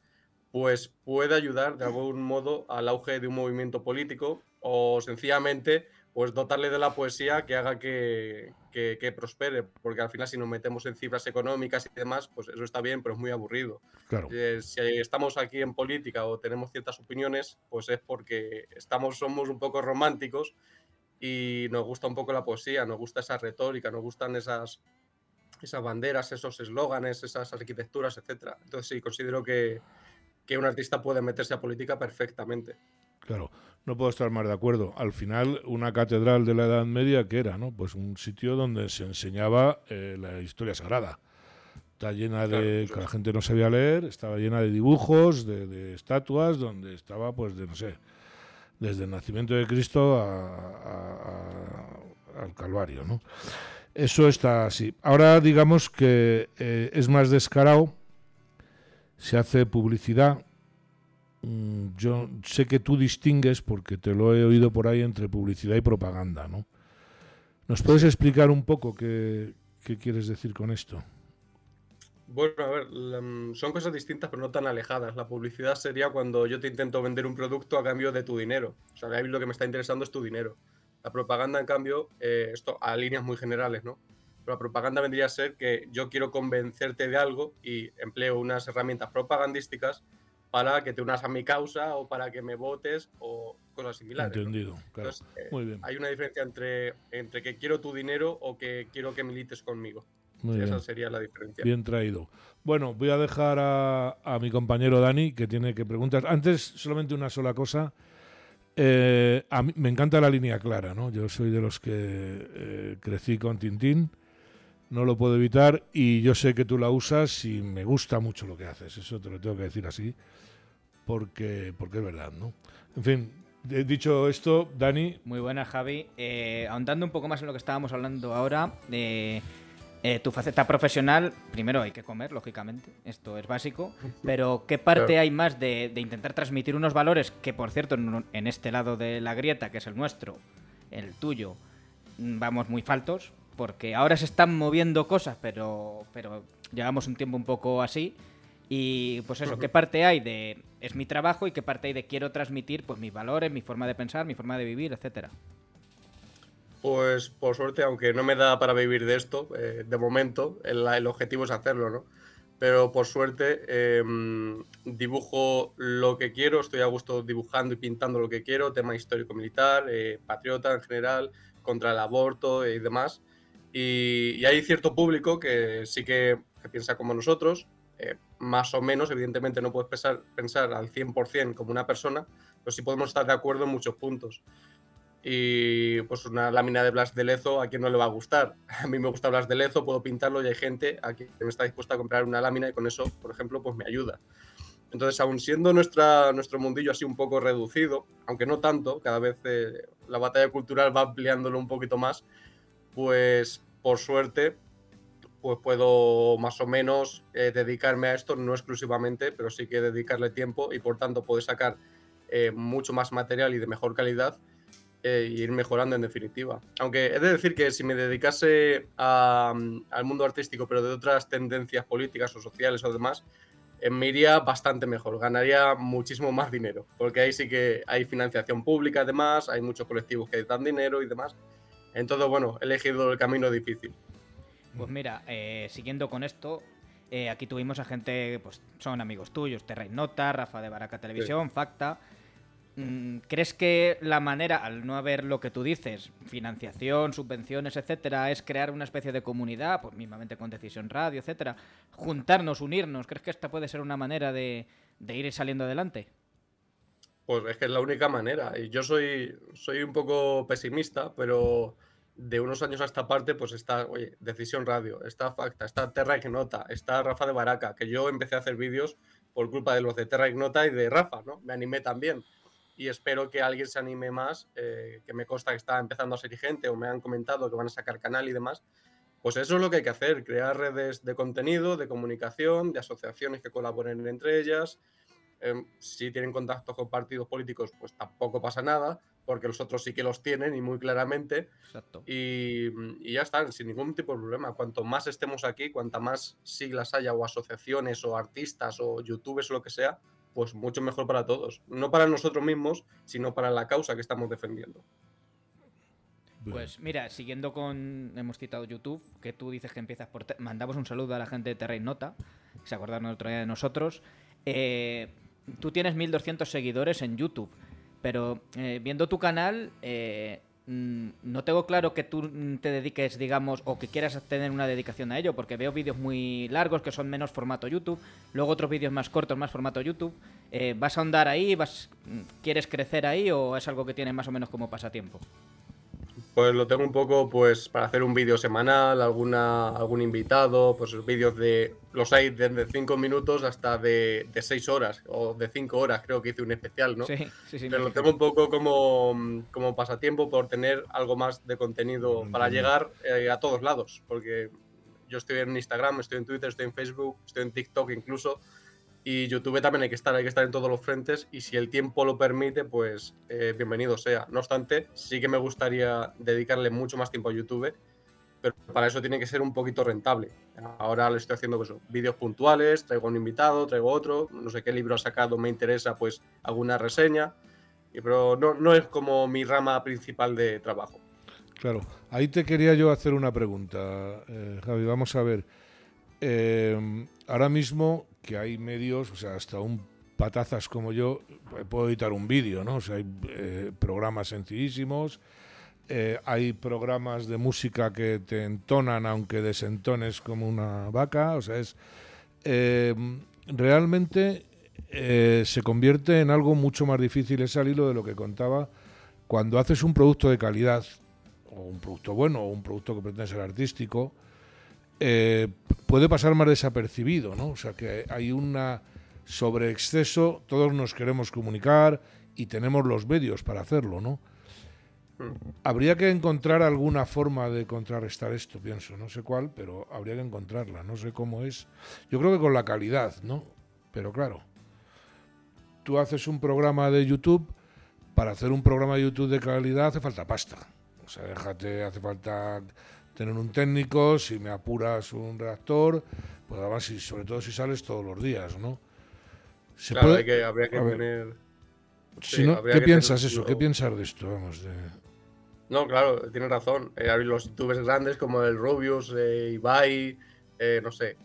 pues puede ayudar de algún modo al auge de un movimiento político o sencillamente pues dotarle de la poesía que haga que, que- que prospere, porque al final si nos metemos en cifras económicas y demás, pues eso está bien, pero es muy aburrido. Claro. Eh, si estamos aquí en política o tenemos ciertas opiniones, pues es porque estamos, somos un poco románticos y nos gusta un poco la poesía, nos gusta esa retórica, nos gustan esas, esas banderas, esos eslóganes, esas arquitecturas, etcétera. Entonces sí, considero que, que un artista puede meterse a política perfectamente. Claro, no puedo estar más de acuerdo. Al final, una catedral de la Edad Media, ¿qué era? ¿no? Pues un sitio donde se enseñaba eh, la historia sagrada. Está llena de... que la gente no sabía leer, estaba llena de dibujos, de, de estatuas, donde estaba, pues, de no sé, desde el nacimiento de Cristo a- al Calvario, ¿no? Eso está así. Ahora digamos que eh, es más descarado, se hace publicidad. Mm, Yo sé que tú distingues, porque te lo he oído por ahí, entre publicidad y propaganda, ¿no? ¿Nos puedes explicar un poco qué, quieres decir con esto? Bueno, a ver, mm, son cosas distintas pero no tan alejadas. La publicidad sería cuando yo te intento vender un producto a cambio de tu dinero. O sea, ahí lo que me está interesando es tu dinero. La propaganda, en cambio, eh, esto a líneas muy generales, ¿no? Pero la propaganda vendría a ser que yo quiero convencerte de algo y empleo unas herramientas propagandísticas para que te unas a mi causa o para que me votes o cosas similares. Entendido, claro. Entonces, eh, Muy bien. Hay una diferencia entre, entre que quiero tu dinero o que quiero que milites conmigo. Muy Esa bien. sería la diferencia. Bien traído. Bueno, voy a dejar a, a mi compañero Dani, que tiene que preguntar. Antes, solamente una sola cosa. Eh, a mí, me encanta la línea clara, ¿no? Yo soy de los que eh, crecí con Tintín, no lo puedo evitar, y yo sé que tú la usas y me gusta mucho lo que haces. Eso te lo tengo que decir así, porque, porque es verdad, ¿no? En fin, he dicho esto, Dani, Muy buena, Javi. Eh, ahondando un poco más en lo que estábamos hablando ahora, eh, eh, tu faceta profesional, primero hay que comer, lógicamente, esto es básico, <laughs> pero ¿qué parte Claro. hay más de, de intentar transmitir unos valores que, por cierto, en, en este lado de la grieta, que es el nuestro, el tuyo, mm, vamos muy faltos, porque ahora se están moviendo cosas, pero, pero llevamos un tiempo un poco así. Y pues eso, ¿qué parte hay de es mi trabajo y qué parte hay de quiero transmitir pues mis valores, mi forma de pensar, mi forma de vivir, etcétera? Pues por suerte, aunque no me da para vivir de esto, eh, de momento, el, el objetivo es hacerlo, ¿no? Pero por suerte eh, dibujo lo que quiero, estoy a gusto dibujando y pintando lo que quiero, tema histórico-militar, eh, patriota en general, contra el aborto y demás. Y, hay cierto público que sí que, piensa como nosotros, eh, más o menos, evidentemente no puedes pensar, pensar al 100% como una persona, pero sí podemos estar de acuerdo en muchos puntos. Y pues una lámina de Blas de Lezo a quien no le va a gustar. <laughs> A mí me gusta Blas de Lezo, puedo pintarlo y hay gente a quien está dispuesta a comprar una lámina y con eso, por ejemplo, pues me ayuda. Entonces, aun siendo nuestra, nuestro mundillo así un poco reducido, aunque no tanto, cada vez eh, la batalla cultural va ampliándolo un poquito más, pues por suerte, pues puedo más o menos eh, dedicarme a esto, no exclusivamente, pero sí que dedicarle tiempo y por tanto poder sacar eh, mucho más material y de mejor calidad eh, y ir mejorando en definitiva. Aunque he de decir que si me dedicase mm, al mundo artístico, pero de otras tendencias políticas o sociales o demás, eh, me iría bastante mejor, ganaría muchísimo más dinero, porque ahí sí que hay financiación pública además, hay muchos colectivos que dan dinero y demás. Entonces, bueno, he elegido el camino difícil. Pues mira, eh, siguiendo con esto, eh, aquí tuvimos a gente, pues son amigos tuyos, Terra Nota, Rafa de Baraca Televisión, Facta. Mm, ¿Crees que la manera, al no haber lo que tú dices, financiación, subvenciones, etcétera, es crear una especie de comunidad, pues mismamente con Decisión Radio, etcétera, juntarnos, unirnos? ¿Crees que esta puede ser una manera de, de ir saliendo adelante? Pues es que es la única manera. Y yo soy, soy un poco pesimista, pero de unos años a esta parte, pues está, oye, Decisión Radio, está Facta, está Terra Ignota, está Rafa de Baraca, que yo empecé a hacer vídeos por culpa de los de Terra Ignota y de Rafa, ¿no? Me animé también. Y espero que alguien se anime más, eh, que me consta que está empezando a ser gente o me han comentado que van a sacar canal y demás. Pues eso es lo que hay que hacer, crear redes de contenido, de comunicación, de asociaciones que colaboren entre ellas. Em, si tienen contactos con partidos políticos, pues tampoco pasa nada, porque los otros sí que los tienen y muy claramente. Exacto. Y, y ya están, sin ningún tipo de problema. Cuanto más estemos aquí, cuanta más siglas haya, o asociaciones, o artistas, o youtubers, o lo que sea, pues mucho mejor para todos. No para nosotros mismos, sino para la causa que estamos defendiendo. Pues mira, siguiendo con. Hemos citado YouTube, que tú dices que empiezas por. Mandamos un saludo a la gente de Terra Nota, que se acordaron el otro día de nosotros. Eh, tú tienes 1200 seguidores en YouTube, pero eh, viendo tu canal, eh, mm, no tengo claro que tú te dediques, digamos, o que quieras tener una dedicación a ello, porque veo vídeos muy largos que son menos formato YouTube, luego otros vídeos más cortos, más formato YouTube. Eh, ¿Vas a ahondar ahí? Vas, mm, ¿Quieres crecer ahí o es algo que tienes más o menos como pasatiempo? Pues lo tengo un poco pues para hacer un vídeo semanal, alguna, algún invitado, pues vídeos de. Los hay desde 5 minutos hasta de 6 horas o de 5 horas, creo que hice un especial, ¿no? Sí, sí, sí. Pero lo tengo un poco como, como pasatiempo por tener algo más de contenido para llegar eh, a todos lados. Porque yo estoy en Instagram, estoy en Twitter, estoy en Facebook, estoy en TikTok incluso. Y YouTube también hay que estar, hay que estar en todos los frentes. Y si el tiempo lo permite, pues eh, bienvenido sea. No obstante, sí que me gustaría dedicarle mucho más tiempo a YouTube. pero para eso tiene que ser un poquito rentable. Ahora le estoy haciendo pues, vídeos puntuales, traigo un invitado, traigo otro, no sé qué libro ha sacado, me interesa, pues alguna reseña, pero no, es como mi rama principal de trabajo. Claro, ahí te quería yo hacer una pregunta, eh, Javi, vamos a ver. Eh, ahora mismo que hay medios, o sea, hasta un patazas como yo, eh, puedo editar un vídeo, ¿no? O sea, hay programas sencillísimos, hay programas de música que te entonan aunque desentones como una vaca, o sea, es... realmente se convierte en algo mucho más difícil, es al hilo de lo que contaba, cuando haces un producto de calidad, o un producto bueno, o un producto que pretende ser artístico, eh, puede pasar más desapercibido, ¿no? O sea, que hay una sobreexceso, todos nos queremos comunicar y tenemos los medios para hacerlo, ¿no? Hmm. Habría que encontrar alguna forma de contrarrestar esto, pienso, no sé cuál, pero habría que encontrarla, no sé cómo es. Yo creo que con la calidad, ¿no? Pero claro, tú haces un programa de YouTube, para hacer un programa de YouTube de calidad hace falta pasta. O sea, déjate, hace falta tener un técnico, si me apuras un redactor, pues además, y sobre todo si sales todos los días, ¿no? claro, hay que, habría que tener... ¿Qué piensas eso? ¿Qué piensas de esto? Vamos, de... No, claro, tienes razón. Eh, los youtubers grandes como el Rubius, eh, Ibai, eh, no sé,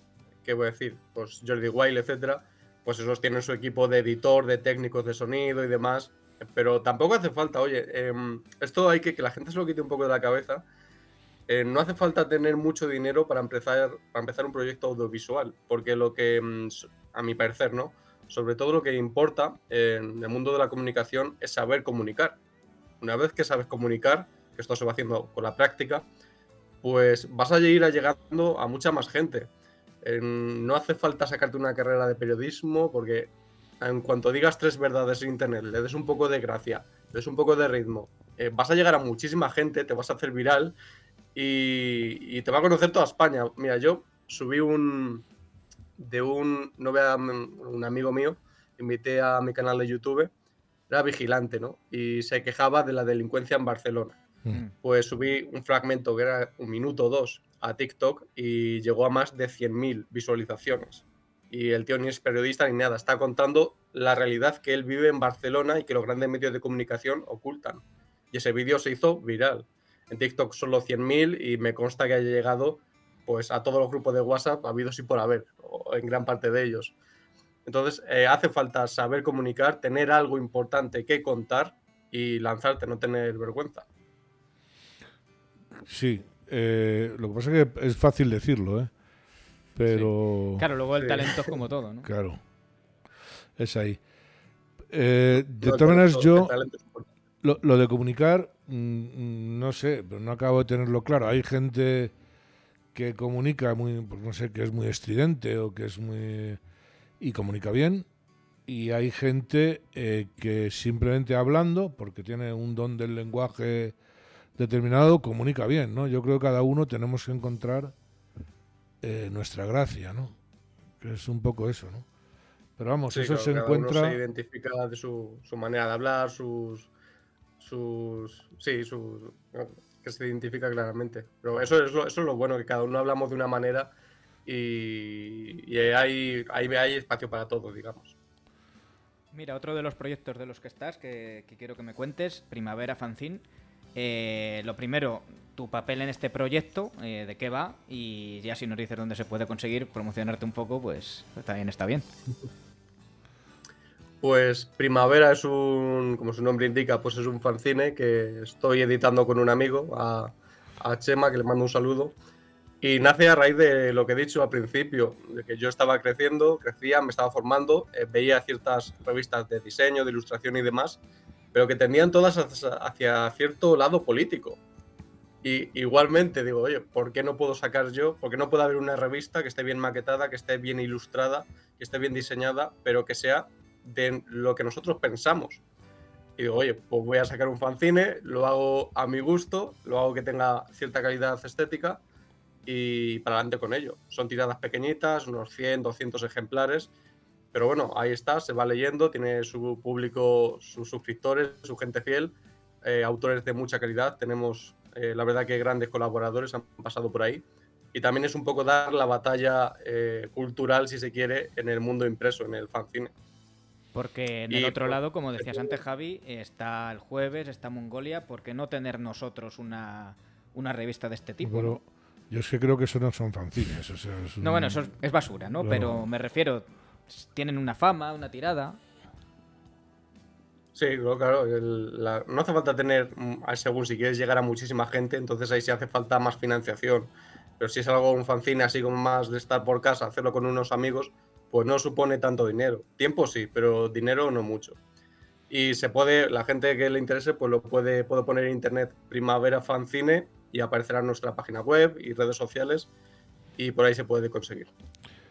¿qué voy a decir? Pues Jordi Wild, etcétera. Pues esos tienen su equipo de editor, de técnicos de sonido y demás. Pero tampoco hace falta, oye, em, esto hay que que la gente se lo quite un poco de la cabeza. Eh, no hace falta tener mucho dinero para empezar, para empezar un proyecto audiovisual, porque lo que, em, a mi parecer, ¿no? Sobre todo lo que importa en el mundo de la comunicación es saber comunicar. Una vez que sabes comunicar, que esto se va haciendo con la práctica, pues vas a ir llegando a mucha más gente. no hace falta sacarte una carrera de periodismo, porque en cuanto digas tres verdades en internet, le des un poco de gracia, le des un poco de ritmo, eh, vas a llegar a muchísima gente, te vas a hacer viral y, te va a conocer toda España. Mira, yo subí un de un no vea un amigo mío, invité a mi canal de YouTube, era vigilante, ¿no? Y se quejaba de la delincuencia en Barcelona. Mm. Pues subí un fragmento que era un minuto o dos a TikTok y llegó a más de 100.000 visualizaciones y el tío ni es periodista ni nada, está contando la realidad que él vive en Barcelona y que los grandes medios de comunicación ocultan. Y ese vídeo se hizo viral. En TikTok solo 100.000 y me consta que haya llegado pues a todos los grupos de WhatsApp habidos y por haber, o en gran parte de ellos. Entonces, eh, hace falta saber comunicar, tener algo importante que contar y lanzarte, no tener vergüenza. Sí, eh, lo que pasa es que es fácil decirlo, ¿eh? Pero. Claro, luego el talento es como todo, ¿no? Claro. Es ahí. Eh, de todas maneras, yo. Lo, de comunicar, no sé, pero no acabo de tenerlo claro. Hay gente que comunica muy, pues no sé, que es muy estridente o que es muy. y comunica bien. Y hay gente eh, que simplemente hablando, porque tiene un don del lenguaje determinado, comunica bien, ¿no? Yo creo que cada uno tenemos que encontrar eh, nuestra gracia, ¿no? Que es un poco eso, ¿no? Pero vamos, eso se encuentra. Uno se identifica de su, manera de hablar, sus. Sus. Sí, sus. que se identifica claramente. Pero eso es lo, eso es lo bueno, que cada uno hablamos de una manera y, y hay, hay, hay espacio para todo, digamos. Mira, otro de los proyectos de los que estás, que, que quiero que me cuentes, Primavera Fanzine. Eh, lo primero, tu papel en este proyecto, eh, de qué va, y ya si nos dices dónde se puede conseguir, promocionarte un poco, pues también está bien. <laughs> Pues Primavera es un, como su nombre indica, pues es un fanzine que estoy editando con un amigo, a, Chema, que le mando un saludo. Y nace a raíz de lo que he dicho al principio, de que yo estaba creciendo, crecía, me estaba formando, eh, veía ciertas revistas de diseño, de ilustración y demás, pero que tendían todas hacia cierto lado político. Y igualmente digo, oye, ¿por qué no puedo sacar yo? ¿Por qué no puede haber una revista que esté bien maquetada, que esté bien ilustrada, que esté bien diseñada, pero que sea de lo que nosotros pensamos? Y digo, oye, pues voy a sacar un fanzine, lo hago a mi gusto, lo hago que tenga cierta calidad estética y para adelante con ello. Son tiradas pequeñitas, unos 100, 200 ejemplares pero bueno, ahí está, se va leyendo, tiene su público, sus suscriptores, su gente fiel, eh, autores de mucha calidad. Tenemos eh, la verdad que grandes colaboradores han pasado por ahí. Y también es un poco dar la batalla eh, cultural, si se quiere, en el mundo impreso, en el fanzine. Porque en Y el otro por- lado, como decías antes, Javi, está el jueves, está Mongolia. ¿Por qué no tener nosotros una, una revista de este tipo? Pero no? yo es que creo que eso no son fanzines. O sea, es No, un- bueno, eso es, es basura, ¿no? Claro. Pero me refiero, tienen una fama, una tirada. Sí, claro, claro. el- la- no hace falta tener, mm, a- según si quieres llegar a muchísima gente, entonces ahí sí hace falta más financiación. Pero si es algo, un fanzine así como más de estar por casa, hacerlo con unos amigos, pues no supone tanto dinero. Tiempo sí, pero dinero no mucho. Y se puede, la gente que le interese, pues lo puede, puede poner en internet Primavera Fanzine y aparecerá en nuestra página web y redes sociales y por ahí se puede conseguir.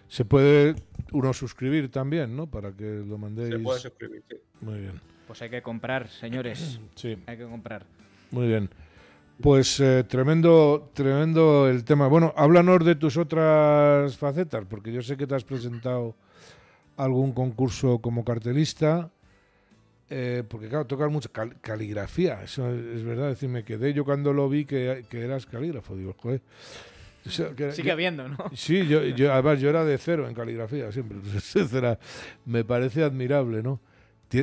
Se puede uno suscribir también, ¿no? Para que lo mandéis. Se puede suscribir, sí. Muy bien. Pues hay que comprar, señores. Sí. Hay que comprar. Muy bien. Pues eh, tremendo, tremendo el tema. Bueno, háblanos de tus otras facetas, porque yo sé que te has presentado algún concurso como cartelista, eh, porque claro, tocas mucho cal- caligrafía, eso es, es verdad, decir, me quedé yo cuando lo vi que, que eras calígrafo, digo, joder. O sea, que- Sigue que- habiendo, ¿no? <laughs> Sí, yo, yo, además yo era de cero en caligrafía siempre, <laughs> me parece admirable, ¿no?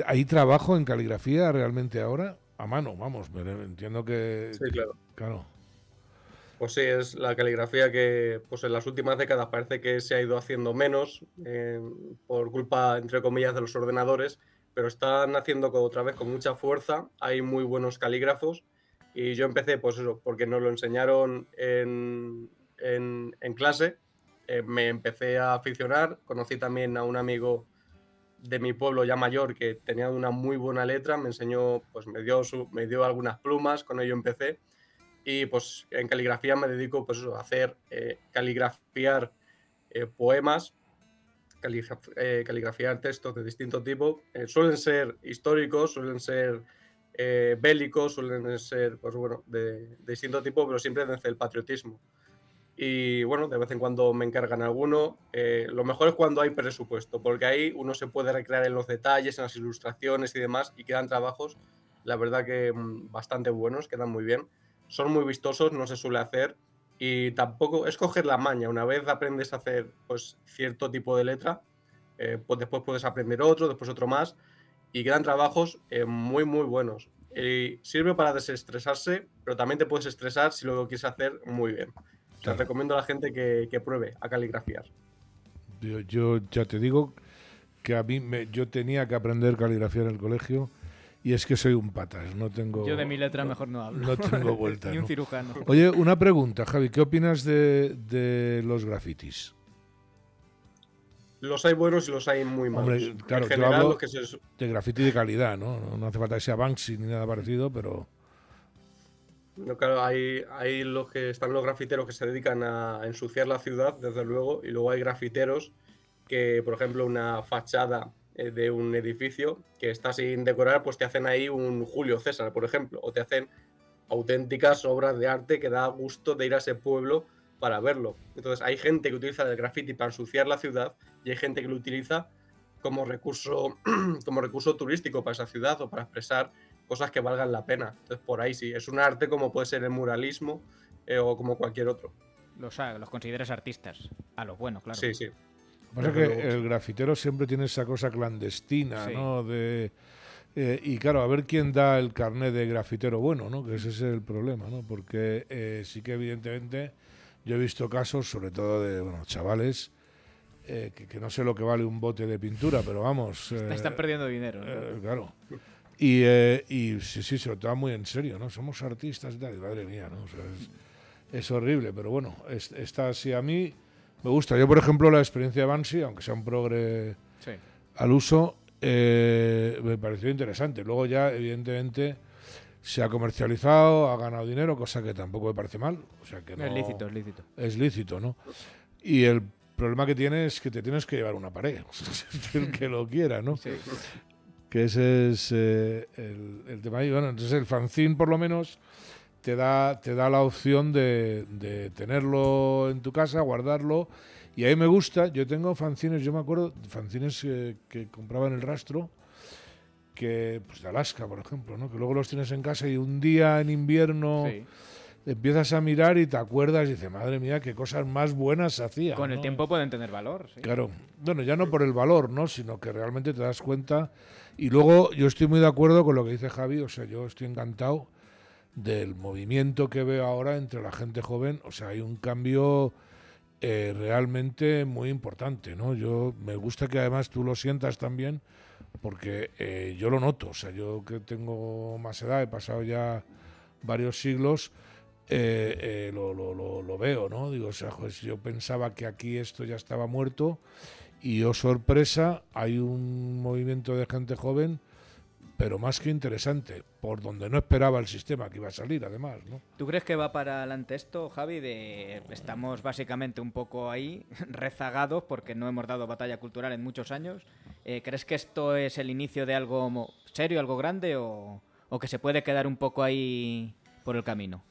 ¿Hay trabajo en caligrafía realmente ahora? A mano, vamos, pero entiendo que... Sí, claro. Claro. Pues sí, es la caligrafía que pues en las últimas décadas parece que se ha ido haciendo menos eh, por culpa, entre comillas, de los ordenadores, pero están haciendo otra vez con mucha fuerza. Hay muy buenos calígrafos y yo empecé, pues eso, porque nos lo enseñaron en, en- en clase. eh, me empecé a aficionar, conocí también a un amigo de mi pueblo ya mayor que tenía una muy buena letra, me enseñó, pues me dio, me dio algunas plumas, con ello empecé. Y pues en caligrafía me dedico pues a hacer, eh, caligrafiar eh, poemas, caligraf- eh, caligrafiar textos de distinto tipo. Eh, suelen ser históricos, suelen ser bélicos, suelen ser pues bueno, de, de distinto tipo, pero siempre desde el patriotismo. Y bueno, de vez en cuando me encargan alguno. Eh, lo mejor es cuando hay presupuesto, porque ahí uno se puede recrear en los detalles, en las ilustraciones y demás, y quedan trabajos, la verdad que mm, bastante buenos, quedan muy bien. Son muy vistosos, no se suele hacer, y tampoco es coger la maña. Una vez aprendes a hacer pues, cierto tipo de letra, eh, pues después puedes aprender otro, después otro más, y quedan trabajos eh, muy, muy buenos. Sirve para desestresarse, pero también te puedes estresar si lo quieres hacer muy bien. O sea, Claro. recomiendo a la gente que, que pruebe a caligrafiar. Yo, yo ya te digo que a mí me, yo tenía que aprender caligrafía en el colegio y es que soy un patas, no tengo... Yo de mi letra mejor no hablo. No tengo <laughs> vuelta. Ni un ¿no? cirujano. Oye, una pregunta, Javi, ¿qué opinas de, de los grafitis? Los hay buenos y los hay muy malos. Hombre, claro, en yo general, hablo los que se, de graffiti de calidad, ¿no? ¿no? No hace falta que sea Banksy ni nada parecido, pero... No, claro, hay, hay los que están los grafiteros que se dedican a ensuciar la ciudad, desde luego, y luego hay grafiteros que, por ejemplo, una fachada eh, de un edificio que está sin decorar, pues te hacen ahí un Julio César, por ejemplo, o te hacen auténticas obras de arte que da gusto de ir a ese pueblo para verlo. Entonces, hay gente que utiliza el graffiti para ensuciar la ciudad y hay gente que lo utiliza como recurso, <clears throat> como recurso turístico para esa ciudad o para expresar cosas que valgan la pena. Entonces, por ahí sí, es un arte como puede ser el muralismo eh, o como cualquier otro. Los, los consideras artistas. A lo bueno, claro. Sí, sí. Pasa Desde que el grafitero siempre tiene esa cosa clandestina, Sí. ¿no? De, eh, y claro, a ver quién da el carnet de grafitero bueno, ¿no? Que ese es el problema, ¿no? Porque eh, sí que evidentemente yo he visto casos, sobre todo de bueno, chavales, eh, que, que no sé lo que vale un bote de pintura, pero vamos... eh, Están perdiendo dinero. ¿no? eh, claro. Y, eh, y sí, sí, se lo toma muy en serio, ¿no? Somos artistas y tal, y madre mía, ¿no? O sea, es, es horrible, pero bueno, es- está así. A mí me gusta. Yo, por ejemplo, la experiencia de Banksy, aunque sea un progre Sí. al uso, eh, me pareció interesante. Luego ya, evidentemente, se ha comercializado, ha ganado dinero, cosa que tampoco me parece mal. O sea que no, Es lícito, es lícito. Es lícito, ¿no? Y el problema que tiene es que te tienes que llevar una pared. <laughs> el que lo quiera, ¿no? Que ese es eh, el, el tema ahí. Bueno, entonces el fanzine, por lo menos, te da, te da la opción de, de tenerlo en tu casa, guardarlo. Y ahí me gusta. Yo tengo fanzines, yo me acuerdo, fanzines eh, que compraba en el rastro, que, pues de Alaska, por ejemplo, ¿no? Que luego los tienes en casa y un día en invierno Sí. empiezas a mirar y te acuerdas y dices, madre mía, qué cosas más buenas se hacían. Con el ¿no? tiempo pueden tener valor. sí. Claro, bueno, ya no por el valor, ¿no? Sino que realmente te das cuenta. Y luego yo estoy muy de acuerdo con lo que dice Javi, o sea, yo estoy encantado del movimiento que veo ahora entre la gente joven, o sea, hay un cambio eh, realmente muy importante, ¿no? Yo me gusta que además tú lo sientas también, porque eh, yo lo noto, o sea, yo que tengo más edad, he pasado ya varios siglos, eh, lo, lo- lo- lo veo, ¿no? Digo, o sea, pues yo pensaba que aquí esto ya estaba muerto y, oh sorpresa, hay un movimiento de gente joven, pero más que interesante, por donde no esperaba el sistema que iba a salir, además, ¿no? ¿Tú crees que va para adelante esto, Javi? De estamos básicamente un poco ahí <laughs> rezagados porque no hemos dado batalla cultural en muchos años. Eh, ¿Crees que esto es el inicio de algo serio, algo grande o, o que se puede quedar un poco ahí por el camino?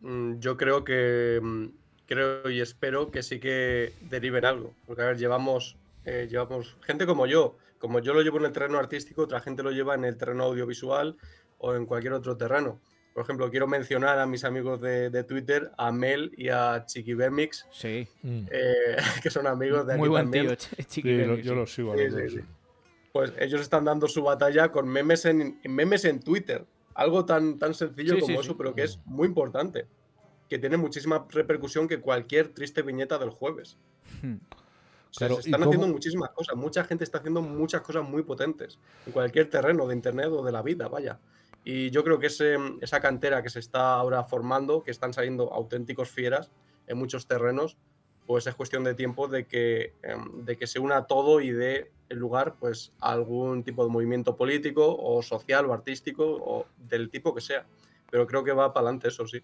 Mm, Yo creo que mm, creo y espero que sí que deriven algo. Porque a ver, llevamos, eh, llevamos gente como yo, como yo lo llevo en el terreno artístico, otra gente lo lleva en el terreno audiovisual o en cualquier otro terreno. Por ejemplo, quiero mencionar a mis amigos de, de Twitter, a Mel y a Chiqui Bemix, Sí. eh, <laughs> que son amigos de aquí Muy buen también. tío, Sí, lo- yo sí. lo sigo a los sí. Pues ellos están dando su batalla con memes en, en memes en Twitter. Algo tan, tan sencillo Sí, como sí, eso, sí. pero que es muy importante. Que tiene muchísima repercusión que cualquier triste viñeta del jueves. Hmm. O sea, Claro, se ¿y están cómo- haciendo muchísimas cosas. Mucha gente está haciendo muchas cosas muy potentes. En cualquier terreno de internet o de la vida, vaya. Y yo creo que ese, esa cantera que se está ahora formando, que están saliendo auténticos fieras en muchos terrenos, pues es cuestión de tiempo de que, em, de que se una todo y dé el lugar pues, a algún tipo de movimiento político o social o artístico o del tipo que sea. Pero creo que va para adelante eso, sí.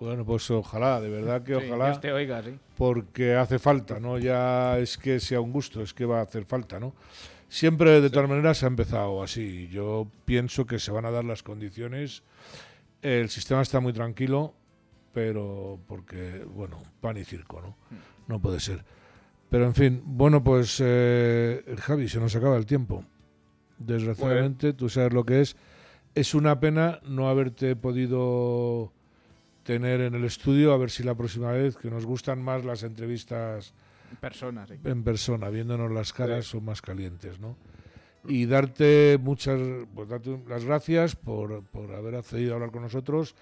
Bueno, pues ojalá, de verdad que Sí, ojalá. Dios te oiga, sí. porque hace falta, ¿no? Ya es que sea un gusto, es que va a hacer falta, ¿no? Siempre, de todas maneras, ha empezado así. Yo pienso que se van a dar las condiciones. El sistema está muy tranquilo, pero porque, bueno, pan y circo, ¿no? No puede ser. Pero, en fin, bueno, pues, eh, Javi, se nos acaba el tiempo. Desgraciadamente, tú sabes lo que es. Es una pena no haberte podido tener en el estudio, a ver si la próxima vez, que nos gustan más las entrevistas sí. en persona, viéndonos las caras, son más calientes, ¿no? Y darte muchas pues darte las gracias por, por haber accedido a hablar con nosotros,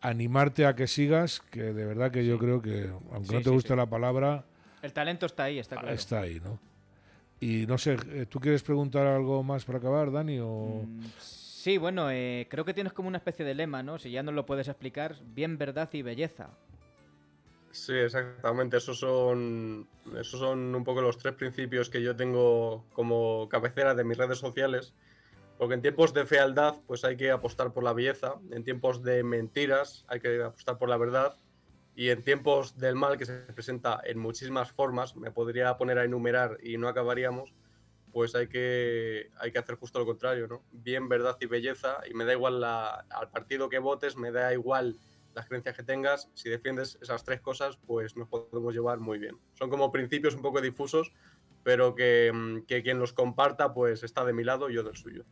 animarte a que sigas, que de verdad que yo creo que, aunque no te guste la palabra, El talento está ahí, está claro. está ahí, ¿no? Y no sé, eh, ¿tú quieres preguntar algo más para acabar, Dani? O... Mm, Sí, bueno, eh, creo que tienes como una especie de lema, ¿no? Si ya no lo puedes explicar, bien, verdad y belleza. Sí, exactamente. Esos son, esos son un poco los tres principios que yo tengo como cabecera de mis redes sociales. Porque en tiempos de fealdad, pues hay que apostar por la belleza. En tiempos de mentiras, hay que apostar por la verdad. Y en tiempos del mal, que se presenta en muchísimas formas, me podría poner a enumerar y no acabaríamos, pues hay que, hay que hacer justo lo contrario, ¿no? Bien, verdad y belleza. Y me da igual la- al partido que votes, me da igual las creencias que tengas, si defiendes esas tres cosas, pues nos podemos llevar muy bien. Son como principios un poco difusos, pero que, mm, que quien los comparta, pues está de mi lado y yo del suyo.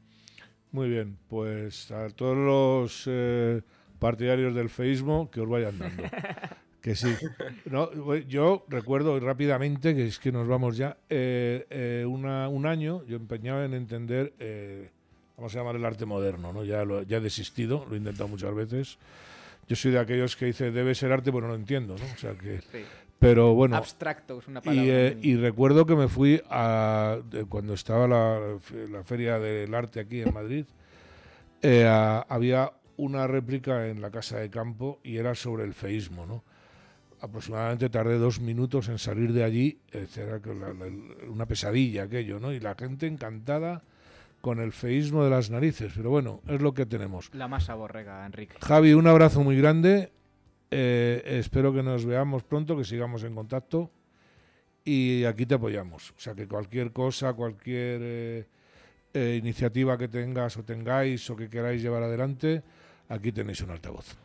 Muy bien, pues a todos los eh, partidarios del feísmo que os vayan dando. <laughs> que sí. <laughs> No, yo recuerdo rápidamente, que es que nos vamos ya, eh, eh, una- un año yo empeñaba en entender, eh, vamos a llamar el arte moderno, ¿no? Ya, lo, ya he desistido, lo he intentado muchas veces. Yo soy de aquellos que dice debe ser arte, pero no lo entiendo, ¿no? O sea que... Sí. Pero bueno, Abstracto es una palabra. y, eh, y recuerdo que me fui a cuando estaba la, la feria del arte aquí en Madrid. a- había una réplica en la casa de campo y era sobre el feísmo, ¿no? Aproximadamente tardé dos minutos en salir de allí, era una pesadilla aquello, ¿no? Y la gente encantada con el feísmo de las narices, pero bueno, es lo que tenemos. La masa borrega, Enrique. Javi, un abrazo muy grande. eh, espero que nos veamos pronto, que sigamos en contacto. Y aquí te apoyamos. O sea, que cualquier cosa, cualquier eh, eh, iniciativa que tengas o tengáis o que queráis llevar adelante, aquí tenéis un altavoz.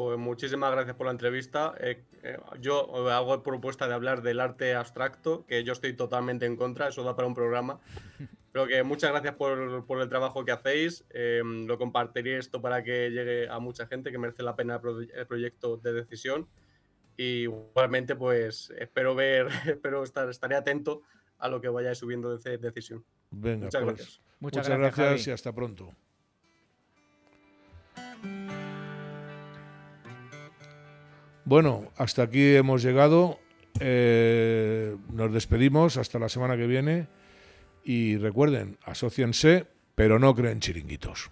Pues muchísimas gracias por la entrevista. Eh, eh, yo hago propuesta de hablar del arte abstracto, que yo estoy totalmente en contra, eso da para un programa. <laughs> Pero que muchas gracias por, por el trabajo que hacéis. Eh, lo compartiré esto para que llegue a mucha gente que merece la pena el, pro- el proyecto de decisión. Y igualmente, pues espero ver, <laughs> espero estar, estaré atento a lo que vayáis subiendo de de decisión. Venga, Muchas pues, gracias. Muchas, Muchas gracias, gracias, Javi. y hasta pronto. Bueno, hasta aquí hemos llegado. Eh, nos despedimos hasta la semana que viene. Y recuerden, asóciense, pero no creen chiringuitos.